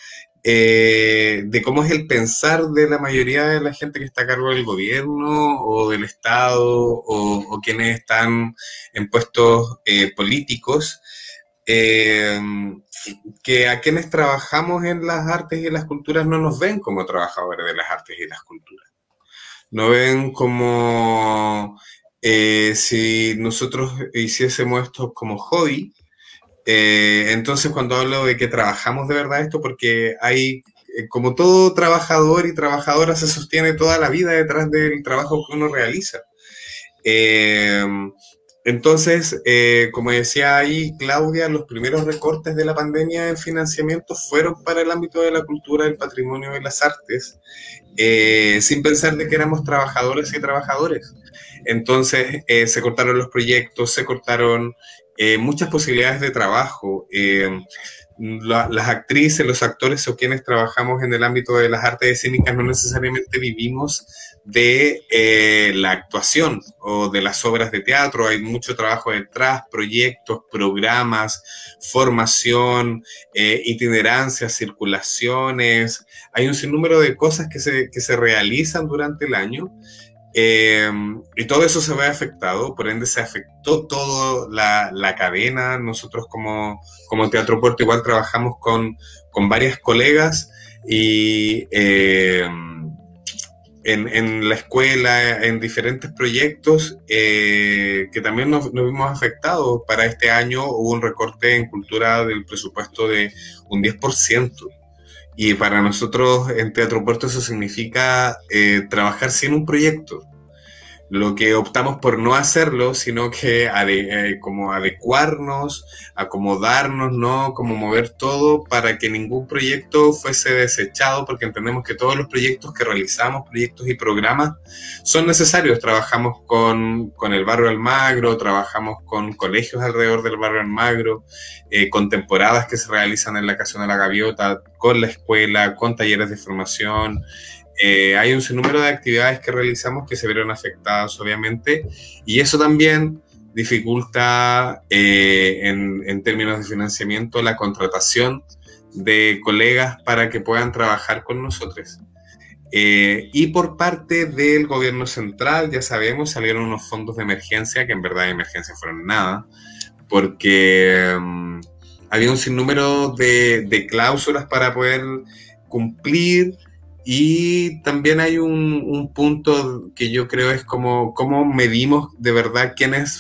eh, de cómo es el pensar de la mayoría de la gente que está a cargo del gobierno o del Estado o, quienes están en puestos eh, políticos, eh, que a quienes trabajamos en las artes y las culturas no nos ven como trabajadores de las artes y las culturas. No ven como si nosotros hiciésemos esto como hobby, eh, entonces, cuando hablo de que trabajamos de verdad esto, porque hay, eh, como todo trabajador y trabajadora se sostiene toda la vida detrás del trabajo que uno realiza. Eh, entonces, como decía ahí Claudia, los primeros recortes de la pandemia en financiamiento fueron para el ámbito de la cultura, el patrimonio y las artes, sin pensar de que éramos trabajadores y trabajadores. Entonces, se cortaron los proyectos, se cortaron eh, muchas posibilidades de trabajo. Eh, las actrices, los actores o quienes trabajamos en el ámbito de las artes escénicas no necesariamente vivimos de eh, la actuación o de las obras de teatro. Hay mucho trabajo detrás, proyectos, programas, formación, itinerancias, circulaciones. Hay un sinnúmero de cosas que se, que se realizan durante el año eh, y todo eso se ve afectado, por ende se afectó toda la, cadena. Nosotros como, como Teatro Puerto igual trabajamos con, con varias colegas y eh, en, en, la escuela, en diferentes proyectos eh, que también nos, nos, vimos afectados. Para este año hubo un recorte en cultura del presupuesto de un 10%. Y para nosotros en Teatro Puerto eso significa eh, trabajar sin un proyecto. Lo que optamos por no hacerlo, sino que eh, como adecuarnos, acomodarnos, ¿no? Como mover todo para que ningún proyecto fuese desechado, porque entendemos que todos los proyectos que realizamos, proyectos y programas, son necesarios. Trabajamos con, con el barrio Almagro, trabajamos con colegios alrededor del barrio Almagro, eh, con temporadas que se realizan en la Casa de la Gaviota, con la escuela, con talleres de formación. Eh, hay un sinnúmero de actividades que realizamos que se vieron afectadas, obviamente, y eso también dificulta eh, en, términos de financiamiento la contratación de colegas para que puedan trabajar con nosotros. Eh, y por parte del gobierno central, ya sabemos, salieron unos fondos de emergencia, que en verdad de emergencia fueron nada, porque mm, había un sinnúmero de, de cláusulas para poder cumplir y también hay un, punto que yo creo es como cómo medimos de verdad quiénes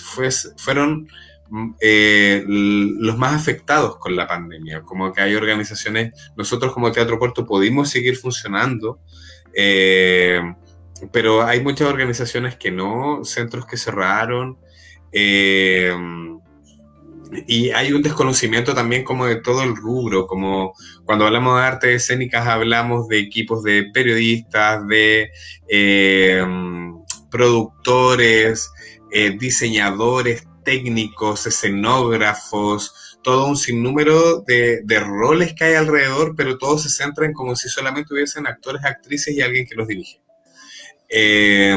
fueron mm, eh, los más afectados con la pandemia. Como que hay organizaciones, nosotros como Teatro Puerto pudimos seguir funcionando, eh, pero hay muchas organizaciones que no, centros que cerraron. Eh, y hay un desconocimiento también como de todo el rubro, como cuando hablamos de artes escénicas hablamos de equipos de periodistas, de eh, productores, eh, diseñadores, técnicos, escenógrafos, todo un sinnúmero de, de, roles que hay alrededor, pero todos se centran como si solamente hubiesen actores, actrices y alguien que los dirige. Eh,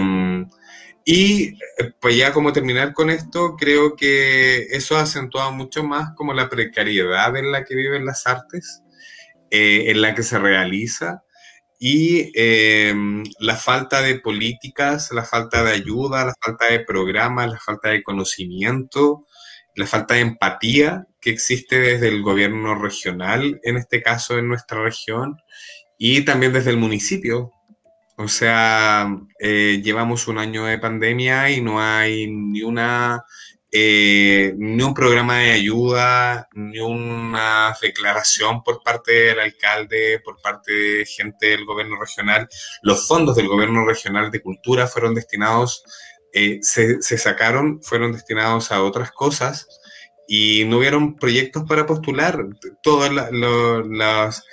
y eh, pues ya como terminar con esto, creo que eso ha acentuado mucho más como la precariedad en la que viven las artes, eh, en la que se realiza, y em, la falta de políticas, la falta de ayuda, la falta de programas, la falta de conocimiento, la falta de empatía que existe desde el gobierno regional, en este caso en nuestra región, y también desde el municipio, o sea, eh, llevamos un año de pandemia y no hay ni una eh, ni un programa de ayuda, ni una declaración por parte del alcalde, por parte de gente del gobierno regional. Los fondos del gobierno regional de cultura fueron destinados, eh, se, se, sacaron, fueron destinados a otras cosas y no hubieron proyectos para postular. Todas las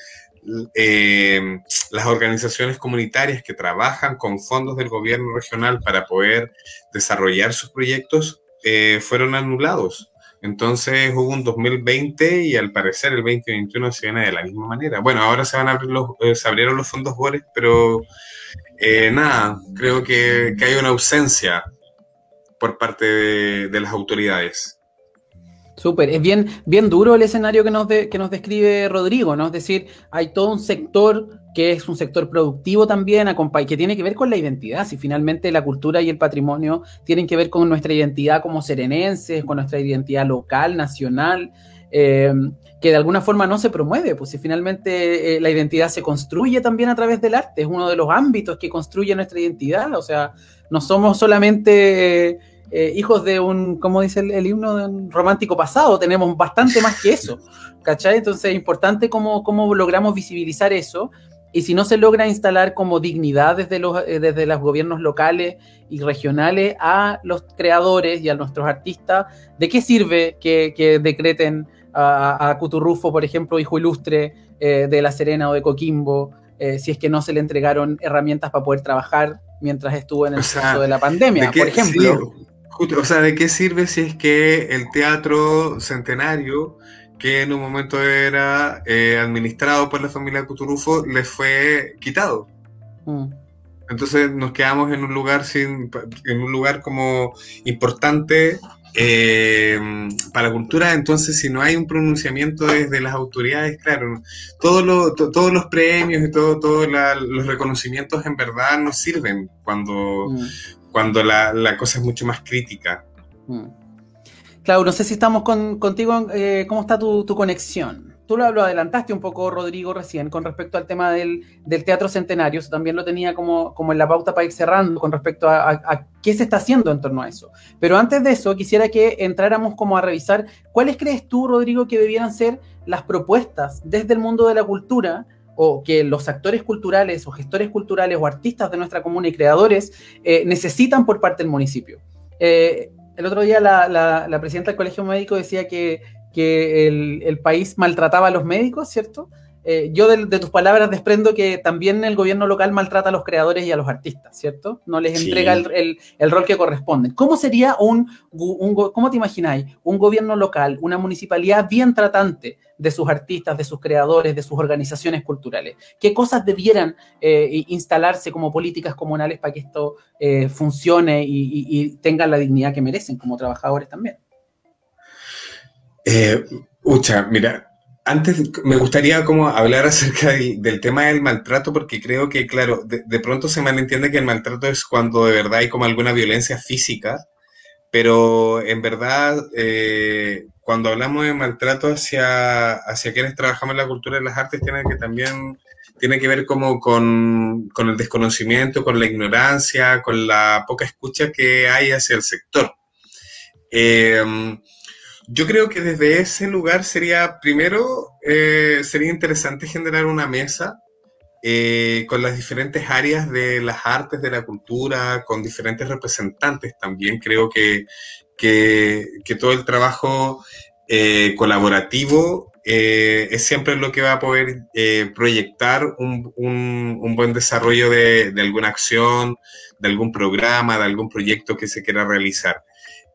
eh, las organizaciones comunitarias que trabajan con fondos del gobierno regional para poder desarrollar sus proyectos eh, fueron anulados. Entonces hubo un 2020 y al parecer el 2021 se viene de la misma manera. Bueno, ahora se van a abrir los, eh, se abrieron los fondos BORES, pero nada, creo que, hay una ausencia por parte de las autoridades. Súper, es bien, bien duro el escenario que nos, que nos describe Rodrigo, ¿no? Es decir, hay todo un sector que es un sector productivo también, que tiene que ver con la identidad, si finalmente la cultura y el patrimonio tienen que ver con nuestra identidad como serenenses, con nuestra identidad local, nacional, eh, que de alguna forma no se promueve, pues si finalmente eh, la identidad se construye también a través del arte, es uno de los ámbitos que construye nuestra identidad, o sea, no somos solamente... Eh, hijos de un, como dice el, himno, de un romántico pasado, tenemos bastante más que eso, ¿cachai? Entonces es importante cómo, cómo logramos visibilizar eso y si no se logra instalar como dignidad desde los, eh, desde los gobiernos locales y regionales a los creadores y a nuestros artistas, ¿de qué sirve que, decreten a, a, Cuturrufo, por ejemplo, hijo ilustre eh, de La Serena o de Coquimbo, si es que no se le entregaron herramientas para poder trabajar mientras estuvo en el proceso de la pandemia, por ejemplo? O sea, ¿de qué sirve si es que el teatro centenario, que en un momento era eh, administrado por la familia Cuturufo, le fue quitado? Mm. Entonces nos quedamos en un lugar sin, en un lugar como importante eh, para la cultura, entonces si no hay un pronunciamiento desde las autoridades, claro, todos todos los premios y todo, todos los reconocimientos en verdad nos sirven cuando, mm cuando la, cosa es mucho más crítica. Mm. Claro, no sé si estamos contigo, eh, ¿cómo está tu, conexión? Tú lo, adelantaste un poco, Rodrigo, recién, con respecto al tema del, Teatro Centenario, también lo tenía como, como, en la pauta para ir cerrando con respecto a, qué se está haciendo en torno a eso. Pero antes de eso, quisiera que entráramos como a revisar cuáles crees tú, Rodrigo, que debieran ser las propuestas desde el mundo de la cultura o que los actores culturales o gestores culturales o artistas de nuestra comuna y creadores eh, necesitan por parte del municipio. Eh, el otro día la, presidenta del Colegio Médico decía que, el, país maltrataba a los médicos, ¿cierto? Eh, yo de, tus palabras desprendo que también el gobierno local maltrata a los creadores y a los artistas, ¿cierto? No les entrega el, rol que corresponde. ¿Cómo sería un, un, cómo te imagináis, un gobierno local, una municipalidad bien tratante de sus artistas, de sus creadores, de sus organizaciones culturales? ¿Qué cosas debieran eh, instalarse como políticas comunales para que esto eh, funcione y, y, tengan la dignidad que merecen como trabajadores también? Ucha, mira, antes me gustaría como hablar acerca del, tema del maltrato, porque creo que, claro, de, pronto se malentiende que el maltrato es cuando de verdad hay como alguna violencia física, pero en verdad, eh, cuando hablamos de maltrato hacia, hacia quienes trabajamos en la cultura y las artes, tiene que también tiene que ver como con, con el desconocimiento, con la ignorancia, con la poca escucha que hay hacia el sector. Eh, yo creo que desde ese lugar sería, primero, eh, sería interesante generar una mesa eh, con las diferentes áreas de las artes, de la cultura, con diferentes representantes también. Creo que, que, todo el trabajo eh, colaborativo es siempre lo que va a poder proyectar un, un, buen desarrollo de, de alguna acción, de algún programa, de algún proyecto que se quiera realizar.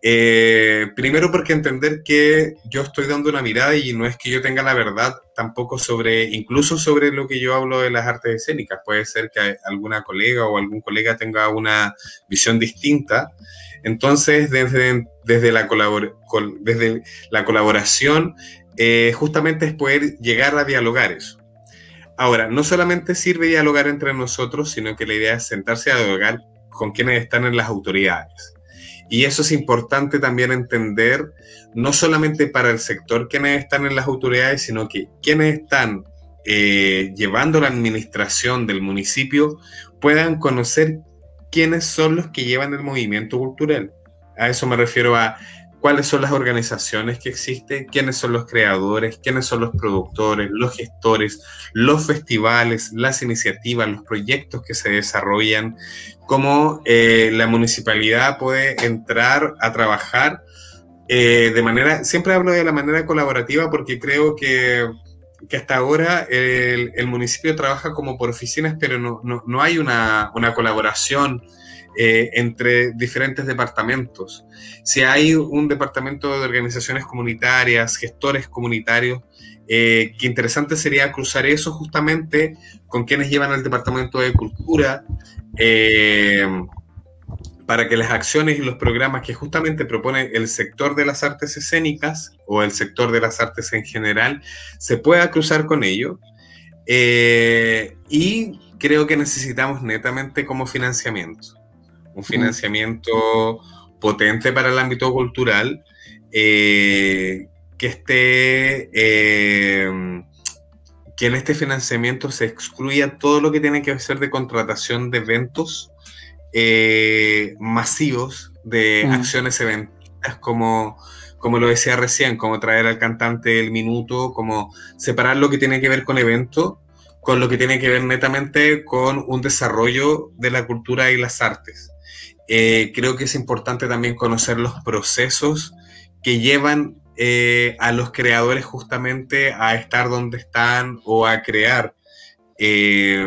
Eh, primero porque entender que yo estoy dando una mirada y no es que yo tenga la verdad tampoco sobre, incluso sobre lo que yo hablo de las artes escénicas. Puede ser que alguna colega o algún colega tenga una visión distinta. Entonces, desde, desde, la, colaboración, eh, justamente es poder llegar a dialogar eso. Ahora, no solamente sirve dialogar entre nosotros, sino que la idea es sentarse a dialogar con quienes están en las autoridades y eso es importante también entender, no solamente para el sector quienes están en las autoridades, sino que quienes están eh, llevando la administración del municipio puedan conocer quiénes son los que llevan el movimiento cultural. A eso me refiero a cuáles son las organizaciones que existen, quiénes son los creadores, quiénes son los productores, los gestores, los festivales, las iniciativas, los proyectos que se desarrollan, cómo eh, la municipalidad puede entrar a trabajar eh, de manera, siempre hablo de la manera colaborativa porque creo que, hasta ahora el, municipio trabaja como por oficinas, pero no, no, hay una, una colaboración eh, entre diferentes departamentos. Si hay un departamento de organizaciones comunitarias, gestores comunitarios, eh, qué interesante sería cruzar eso justamente con quienes llevan el departamento de cultura, eh, para que las acciones y los programas que justamente propone el sector de las artes escénicas o el sector de las artes en general se pueda cruzar con ello. Y creo que necesitamos netamente como financiamiento, un financiamiento potente para el ámbito cultural, eh, que esté, eh, que en este financiamiento se excluya todo lo que tiene que ver de contratación de eventos eh, masivos, de acciones eventistas como como lo decía recién, como traer al cantante el minuto, como separar lo que tiene que ver con evento con lo que tiene que ver netamente con un desarrollo de la cultura y las artes. Eh, creo que es importante también conocer los procesos que llevan eh, a los creadores justamente a estar donde están o a crear. Eh,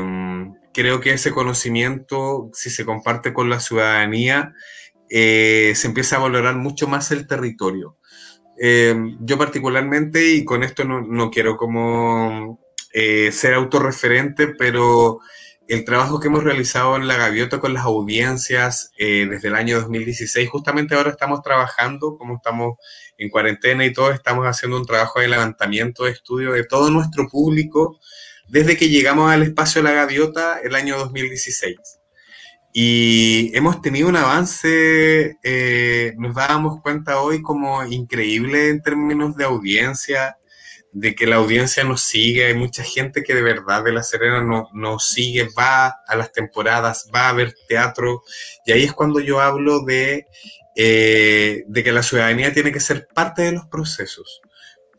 creo que ese conocimiento, si se comparte con la ciudadanía, se empieza a valorar mucho más el territorio. yo particularmente, y con esto no, no quiero como ser autorreferente, pero el trabajo que hemos realizado en La Gaviota con las audiencias eh, desde el año 2016, justamente ahora estamos trabajando, como estamos en cuarentena y todo, estamos haciendo un trabajo de levantamiento de estudio de todo nuestro público desde que llegamos al espacio La Gaviota el año 2016. Y hemos tenido un avance, eh, nos dábamos cuenta hoy como increíble en términos de audiencia, de que la audiencia nos sigue, hay mucha gente que de verdad de La Serena nos no sigue, va a las temporadas, va a ver teatro, y ahí es cuando yo hablo de, eh, de que la ciudadanía tiene que ser parte de los procesos.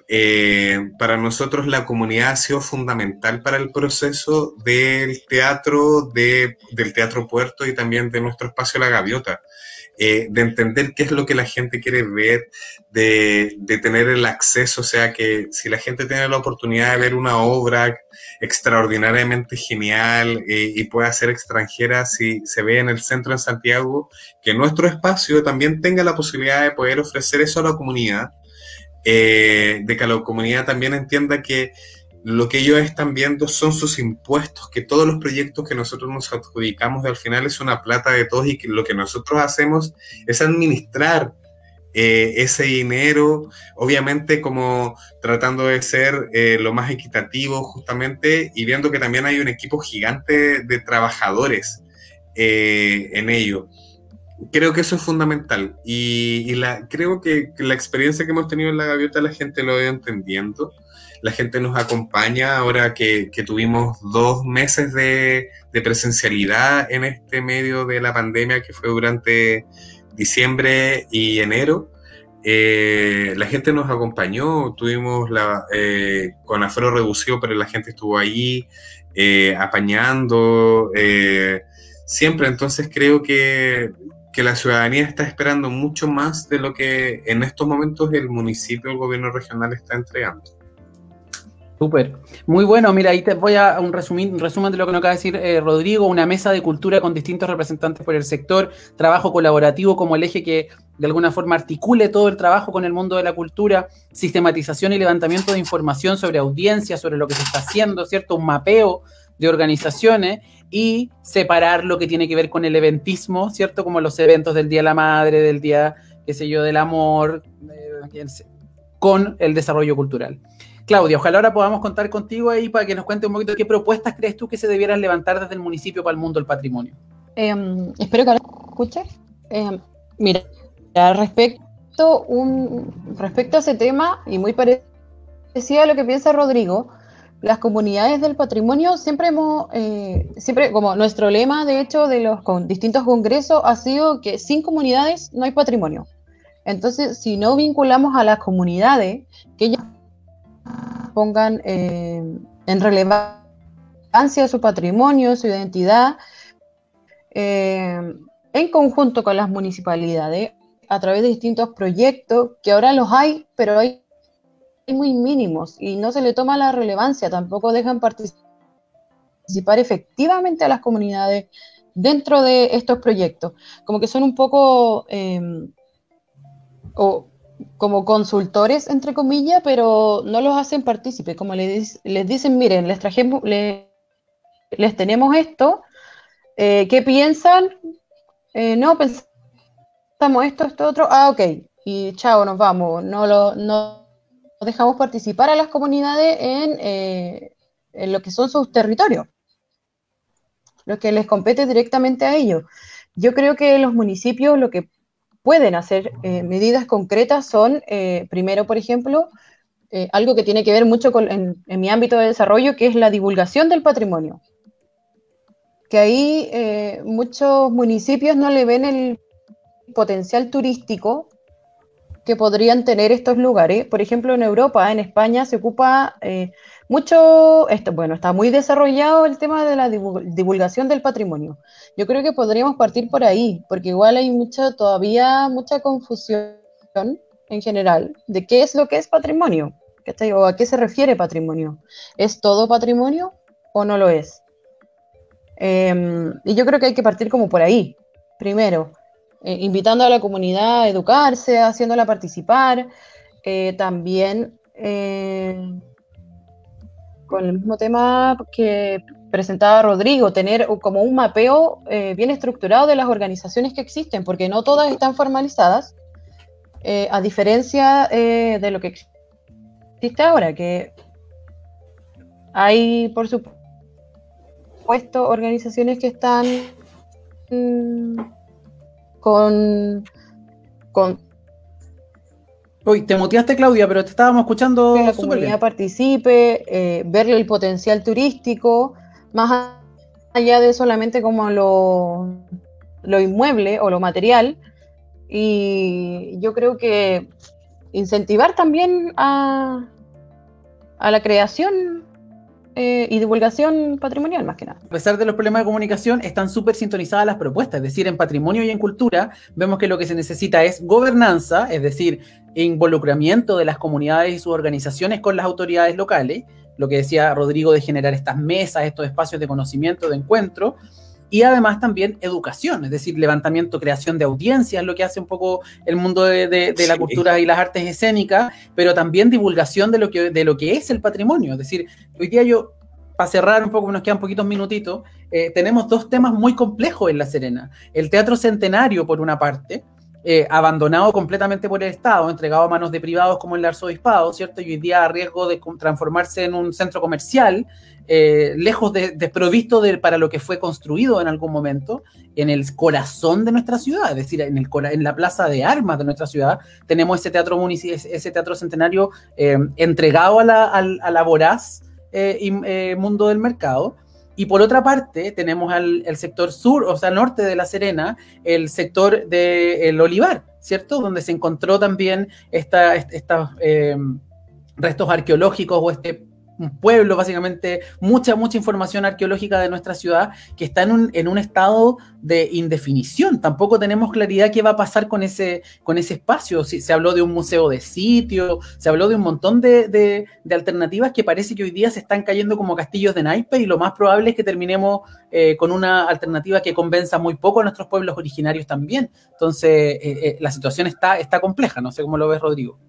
Eh, para nosotros la comunidad ha sido fundamental para el proceso del teatro, de, del Teatro Puerto y también de nuestro espacio La Gaviota. Eh, de entender qué es lo que la gente quiere ver, de, tener el acceso, o sea, que si la gente tiene la oportunidad de ver una obra extraordinariamente genial eh, y pueda ser extranjera, si se ve en el centro en Santiago, que nuestro espacio también tenga la posibilidad de poder ofrecer eso a la comunidad, eh, de que la comunidad también entienda que lo que ellos están viendo son sus impuestos, que todos los proyectos que nosotros nos adjudicamos al final es una plata de todos y que lo que nosotros hacemos es administrar eh, ese dinero, obviamente como tratando de ser eh, lo más equitativo justamente y viendo que también hay un equipo gigante de trabajadores en ello. Creo que eso es fundamental y, la, creo que, que, la experiencia que hemos tenido en la gaviota la gente lo ido entendiendo la gente nos acompaña ahora que, tuvimos dos meses de, presencialidad en este medio de la pandemia que fue durante diciembre y enero. Eh, la gente nos acompañó, tuvimos la, eh, con aforo reducido, pero la gente estuvo ahí eh, apañando siempre. Entonces creo que, que la ciudadanía está esperando mucho más de lo que en estos momentos el municipio, el gobierno regional está entregando. Súper. Muy bueno, mira, ahí te voy a un, resumen, resumen de lo que nos acaba de decir eh, Rodrigo, una mesa de cultura con distintos representantes por el sector, trabajo colaborativo como el eje que de alguna forma articule todo el trabajo con el mundo de la cultura, sistematización y levantamiento de información sobre audiencia, sobre lo que se está haciendo, ¿cierto? Un mapeo de organizaciones y separar lo que tiene que ver con el eventismo, ¿cierto? Como los eventos del Día de la Madre, del Día, qué sé yo, del amor, eh, con el desarrollo cultural. Claudia, ojalá ahora podamos contar contigo ahí para que nos cuente un poquito qué propuestas crees tú que se debieran levantar desde el municipio para el mundo del patrimonio. Em, espero que ahora escuches. Em, mira, respecto, un, respecto a ese tema, y muy parecido a lo que piensa Rodrigo, las comunidades del patrimonio siempre hemos, eh, siempre como nuestro lema, de hecho, de los con distintos congresos ha sido que sin comunidades no hay patrimonio. Entonces, si no vinculamos a las comunidades, que ellas pongan eh, en relevancia su patrimonio, su identidad, eh, en conjunto con las municipalidades, a través de distintos proyectos, que ahora los hay, pero hay muy mínimos y no se le toma la relevancia, tampoco dejan participar efectivamente a las comunidades dentro de estos proyectos, como que son un poco eh, o como consultores, entre comillas, pero no los hacen partícipes, como les, dicen, miren, les trajemos, les, tenemos esto, eh, ¿qué piensan? eh, no, pensamos esto, esto, otro, ah, ok, y chao, nos vamos, no, lo, no dejamos participar a las comunidades en, eh, en lo que son sus territorios, lo que les compete directamente a ellos. Yo creo que los municipios lo que pueden hacer eh, medidas concretas son, primero, por ejemplo, algo que tiene que ver mucho con, en, mi ámbito de desarrollo, que es la divulgación del patrimonio que ahí eh, muchos municipios no le ven el potencial turístico que podrían tener estos lugares. Por ejemplo, en Europa, en España, se ocupa eh, mucho, bueno, está muy desarrollado el tema de la divulgación del patrimonio. Yo creo que podríamos partir por ahí, porque igual hay mucha, todavía mucha confusión en general de qué es lo que es patrimonio, o a qué se refiere patrimonio. ¿Es todo patrimonio o no lo es? Em, y yo creo que hay que partir como por ahí, primero, eh, invitando a la comunidad a educarse, haciéndola participar, eh, también eh, con el mismo tema que presentaba Rodrigo, tener como un mapeo bien estructurado de las organizaciones que existen, porque no todas están formalizadas, a diferencia de lo que existe ahora, que hay, por supuesto, puesto organizaciones que están mm, con, con Uy, te motivaste Claudia, pero te estábamos escuchando. Que la comunidad participe, eh, verle el potencial turístico, más allá de solamente como lo, lo inmueble o lo material. Y yo creo que incentivar también a, a la creación eh, y divulgación patrimonial más que nada. A pesar de los problemas de comunicación, están súper sintonizadas las propuestas, es decir, en patrimonio y en cultura vemos que lo que se necesita es gobernanza, es decir, involucramiento de las comunidades y sus organizaciones con las autoridades locales, lo que decía Rodrigo de generar estas mesas, estos espacios de conocimiento, de encuentro, y además también educación, es decir, levantamiento, creación de audiencias, lo que hace un poco el mundo de, la cultura y las artes escénicas, pero también divulgación de lo, que, de lo que es el patrimonio. Es decir, hoy día yo, para cerrar un poco, nos quedan poquitos minutitos, eh, tenemos dos temas muy complejos en La Serena. El Teatro Centenario, por una parte, eh, abandonado completamente por el Estado, entregado a manos de privados como el arzobispado, ¿cierto? Y hoy día a riesgo de transformarse en un centro comercial, eh, lejos de, desprovisto de, para lo que fue construido en algún momento, en el corazón de nuestra ciudad, es decir, en, el, en la plaza de armas de nuestra ciudad, tenemos ese teatro, ese teatro centenario eh, entregado a la, a, voraz mundo del mercado y por otra parte, tenemos al, el sector sur, o sea, norte de La Serena, el sector del olivar, ¿cierto? Donde se encontró también estos esta, eh, restos arqueológicos o este un pueblo, básicamente, mucha, mucha información arqueológica de nuestra ciudad que está en un, en un estado de indefinición. Tampoco tenemos claridad qué va a pasar con ese, con ese espacio. Se habló de un museo de sitio, se habló de un montón de, de, alternativas que parece que hoy día se están cayendo como castillos de naipes y lo más probable es que terminemos eh, con una alternativa que convenza muy poco a nuestros pueblos originarios también. Entonces, eh, eh, la situación está, está compleja. No sé cómo lo ves, Rodrigo.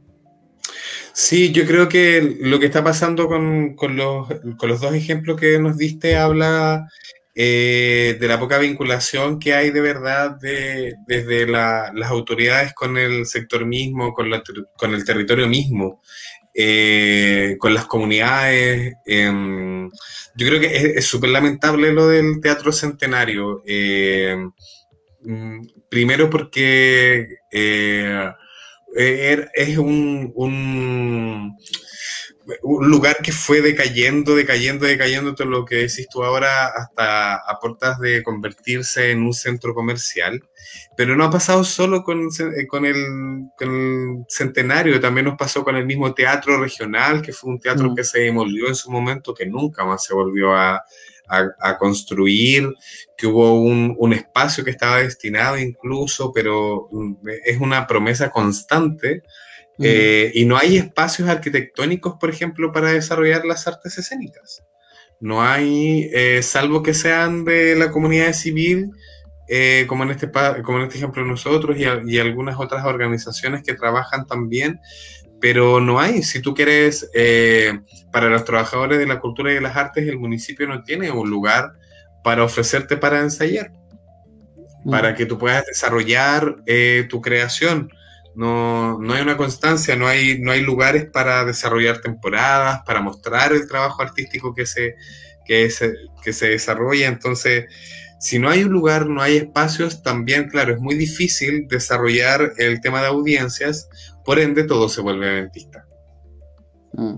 Sí, yo creo que lo que está pasando con, los, dos ejemplos que nos diste habla eh, de la poca vinculación que hay de verdad desde las autoridades con el sector mismo, con, con el territorio mismo, eh, con las comunidades. Em, yo creo que es súper lamentable lo del teatro centenario. Em, mm, primero porque eh, eh, es un, un, lugar que fue decayendo, decayendo, decayendo, todo lo que decís tú ahora, hasta a puertas de convertirse en un centro comercial. Pero no ha pasado solo con, eh, con, el, centenario, también nos pasó con el mismo teatro regional, que fue un teatro mm. que se demolió en su momento, que nunca más se volvió a, a, construir, que hubo un, espacio que estaba destinado incluso, pero mm, es una promesa constante. Eh, y no hay espacios arquitectónicos, por ejemplo, para desarrollar las artes escénicas. No hay, eh, salvo que sean de la comunidad civil, eh, como, en este, como en este ejemplo nosotros y, y, algunas otras organizaciones que trabajan también pero no hay. Si tú quieres, eh, para los trabajadores de la cultura y de las artes, el municipio no tiene un lugar para ofrecerte para ensayar. para que tú puedas desarrollar eh, tu creación. No, no, hay una constancia, no hay, no hay lugares para desarrollar temporadas, para mostrar el trabajo artístico que se, que se, que se desarrolla. Entonces, si no hay un lugar, no hay espacios, también, claro, es muy difícil desarrollar el tema de audiencias, por ende todo se vuelve eventista. Mm.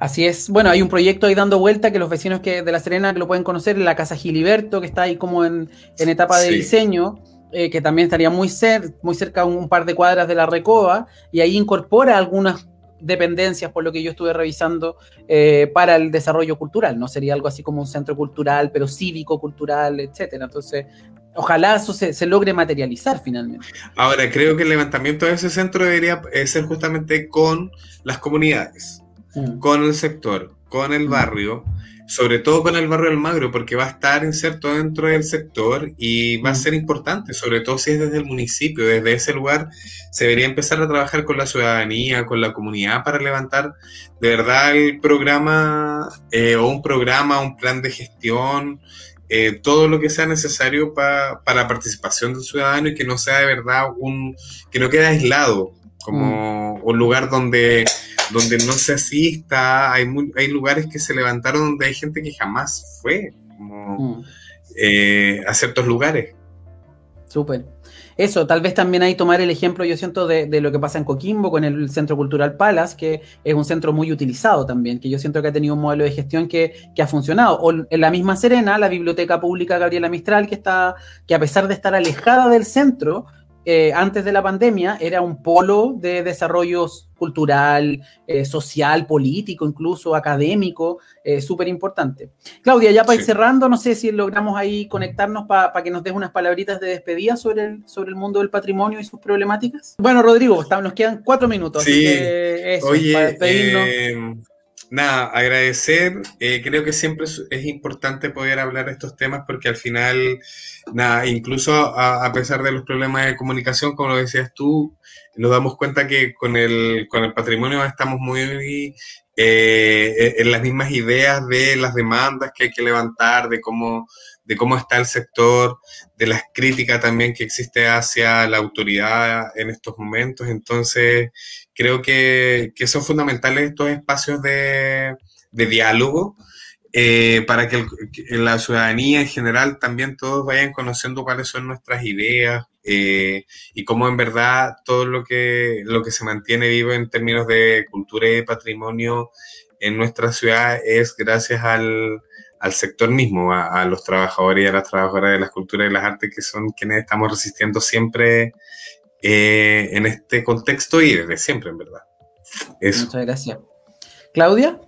Así es. Bueno, hay un proyecto ahí dando vuelta que los vecinos que de La Serena lo pueden conocer en la Casa Giliberto, que está ahí como en, etapa de diseño, eh, que también estaría muy, cer muy cerca, un, un par de cuadras de la Recoba, y ahí incorpora algunas dependencias, por lo que yo estuve revisando, eh, para el desarrollo cultural. No sería algo así como un centro cultural, pero cívico, cultural, etcétera. Entonces, ojalá eso se, logre materializar finalmente. Ahora, creo que el levantamiento de ese centro debería ser justamente con las comunidades, mm. con el sector, con el barrio sobre todo con el barrio Almagro, porque va a estar inserto dentro del sector y va a mm. ser importante, sobre todo si es desde el municipio, desde ese lugar se debería empezar a trabajar con la ciudadanía, con la comunidad para levantar de verdad el programa eh, o un programa, un plan de gestión, eh, todo lo que sea necesario para la participación del ciudadano y que no sea de verdad un, que no quede aislado, como mm. un lugar donde donde no se asista, hay, hay lugares que se levantaron donde hay gente que jamás fue como, mm. eh, a ciertos lugares. Súper. Eso, tal vez también hay tomar el ejemplo, yo siento, de, lo que pasa en Coquimbo con el Centro Cultural Palas, que es un centro muy utilizado también, que yo siento que ha tenido un modelo de gestión que, que, ha funcionado. O en la misma Serena, la Biblioteca Pública Gabriela Mistral, que está, que a pesar de estar alejada del centro, eh, antes de la pandemia era un polo de desarrollo cultural, eh, social, político, incluso académico, eh, súper importante. Claudia, ya para ir cerrando, no sé si logramos ahí conectarnos para que nos des unas palabritas de despedida sobre el, sobre el mundo del patrimonio y sus problemáticas. Bueno, Rodrigo, nos quedan cuatro minutos. Sí, oye, para despedirnos nada, agradecer. Eh, creo que siempre es, importante poder hablar de estos temas porque al final, nada, incluso a, pesar de los problemas de comunicación, como lo decías tú, nos damos cuenta que con el, con el patrimonio estamos muy eh, en las mismas ideas de las demandas que hay que levantar, de cómo de cómo está el sector, de las críticas también que existe hacia la autoridad en estos momentos. Entonces, creo que, son fundamentales estos espacios de, diálogo eh, para que, la ciudadanía en general también todos vayan conociendo cuáles son nuestras ideas eh, y cómo en verdad todo lo que, lo que se mantiene vivo en términos de cultura y de patrimonio en nuestra ciudad es gracias al, al sector mismo, a, los trabajadores y a las trabajadoras de las culturas y las artes que son quienes estamos resistiendo siempre eh, en este contexto y desde siempre, en verdad. Muchas gracias. Claudia.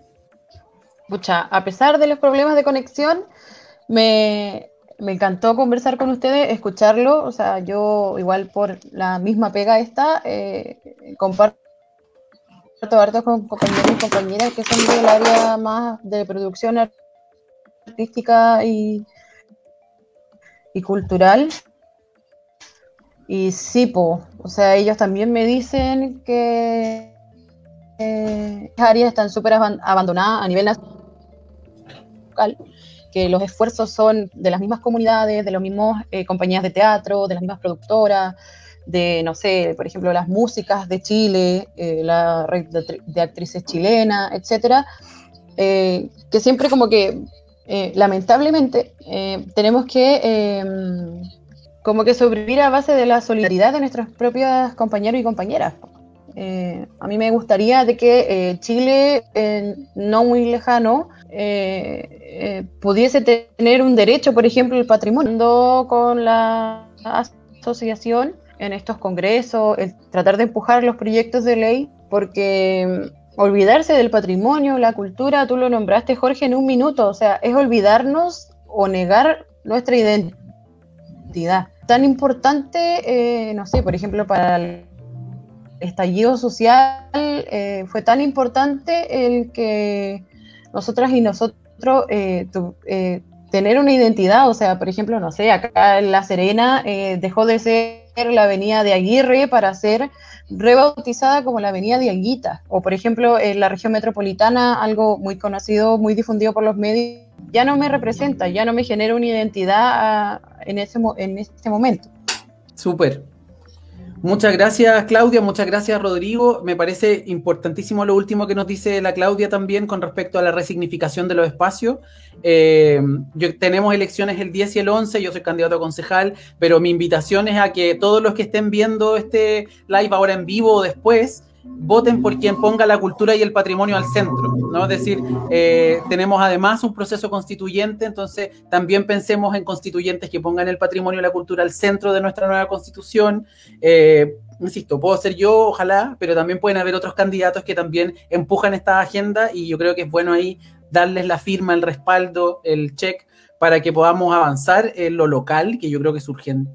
Pucha, a pesar de los problemas de conexión, me, encantó conversar con ustedes, escucharlo. O sea, yo igual por la misma pega esta, eh, comparto harto con compañeros y compañeras que son del área más de producción artística y, y cultural. Y sí, po, o sea, ellos también me dicen que eh, áreas están súper abandonadas a nivel nacional, que los esfuerzos son de las mismas comunidades, de las mismas eh, compañías de teatro, de las mismas productoras, de, no sé, por ejemplo, las músicas de Chile, eh, la red de, actrices chilenas, etcétera, que siempre como que eh, lamentablemente eh, tenemos que em, como que sobrevivir a base de la solidaridad de nuestras propias compañeros y compañeras. Eh, a mí me gustaría de que Chile, no muy lejano, pudiese tener un derecho, por ejemplo, el patrimonio con la asociación en estos congresos, el tratar de empujar los proyectos de ley, porque olvidarse del patrimonio, la cultura, tú lo nombraste Jorge en un minuto, o sea, es olvidarnos o negar nuestra identidad. Tan importante, eh, no sé, por ejemplo, para el estallido social, eh, fue tan importante el que nosotras y nosotros eh, tener una identidad, o sea, por ejemplo, no sé, acá en La Serena dejó de ser la avenida de Aguirre para ser rebautizada como la Avenida de Anguita, o por ejemplo en la región metropolitana, algo muy conocido, muy difundido por los medios, ya no me representa, ya no me genera una identidad en, ese, en este momento. Súper. Muchas gracias, Claudia. Muchas gracias, Rodrigo. Me parece importantísimo lo último que nos dice la Claudia también con respecto a la resignificación de los espacios. Eh, tenemos elecciones el 10 y el 11. Yo soy candidato a concejal, pero mi invitación es a que todos los que estén viendo este live ahora en vivo o después, voten por quien ponga la cultura y el patrimonio al centro, ¿no? Es decir, eh, tenemos además un proceso constituyente, entonces también pensemos en constituyentes que pongan el patrimonio y la cultura al centro de nuestra nueva constitución. Eh, insisto, puedo ser yo, ojalá, pero también pueden haber otros candidatos que también empujan esta agenda y yo creo que es bueno ahí darles la firma, el respaldo, el check para que podamos avanzar en lo local, que yo creo que es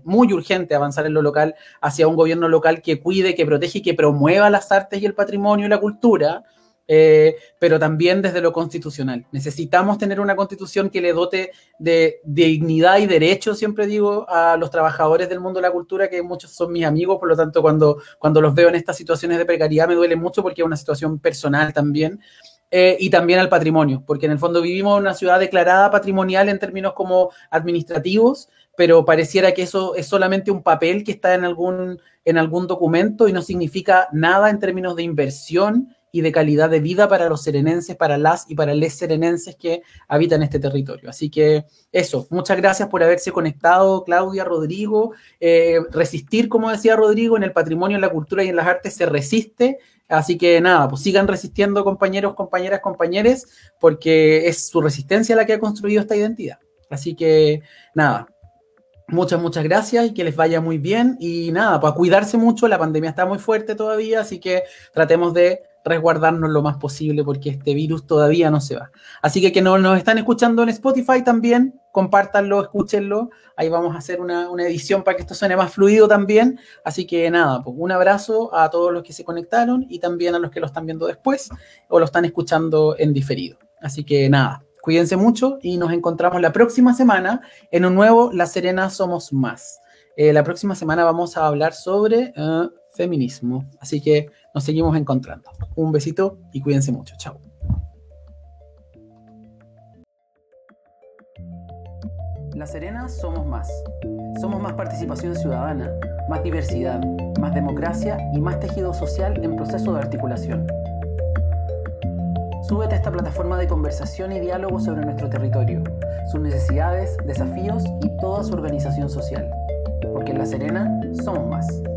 muy urgente avanzar en lo local hacia un gobierno local que cuide, que protege y que promueva las artes y el patrimonio y la cultura, eh, pero también desde lo constitucional. Necesitamos tener una constitución que le dote de, dignidad y derecho, siempre digo, a los trabajadores del mundo de la cultura, que muchos son mis amigos, por lo tanto, cuando, cuando los veo en estas situaciones de precariedad me duele mucho porque es una situación personal también. Eh, y también al patrimonio, porque en el fondo vivimos en una ciudad declarada patrimonial en términos como administrativos, pero pareciera que eso es solamente un papel que está en algún, en algún documento y no significa nada en términos de inversión y de calidad de vida para los serenenses, para las y para les serenenses que habitan este territorio. Así que eso, muchas gracias por haberse conectado, Claudia, Rodrigo. Eh, resistir, como decía Rodrigo, en el patrimonio, en la cultura y en las artes se resiste Así que nada, pues sigan resistiendo compañeros, compañeras, compañeros, porque es su resistencia la que ha construido esta identidad. Así que nada, muchas, muchas gracias y que les vaya muy bien. Y nada, pues cuidarse mucho, la pandemia está muy fuerte todavía, así que tratemos de resguardarnos lo más posible porque este virus todavía no se va. Así que que no, nos están escuchando en Spotify también, compártanlo, escúchenlo. Ahí vamos a hacer una, edición para que esto suene más fluido también. Así que nada, pues un abrazo a todos los que se conectaron y también a los que lo están viendo después o lo están escuchando en diferido. Así que nada, cuídense mucho y nos encontramos la próxima semana en un nuevo La Serena Somos Más. Eh, la próxima semana vamos a hablar sobre eh, feminismo. Así que nos seguimos encontrando. Un besito y cuídense mucho. Chao. La Serena somos más. Somos más participación ciudadana, más diversidad, más democracia y más tejido social en proceso de articulación. Súbete a esta plataforma de conversación y diálogo sobre nuestro territorio, sus necesidades, desafíos y toda su organización social. Porque en La Serena somos más.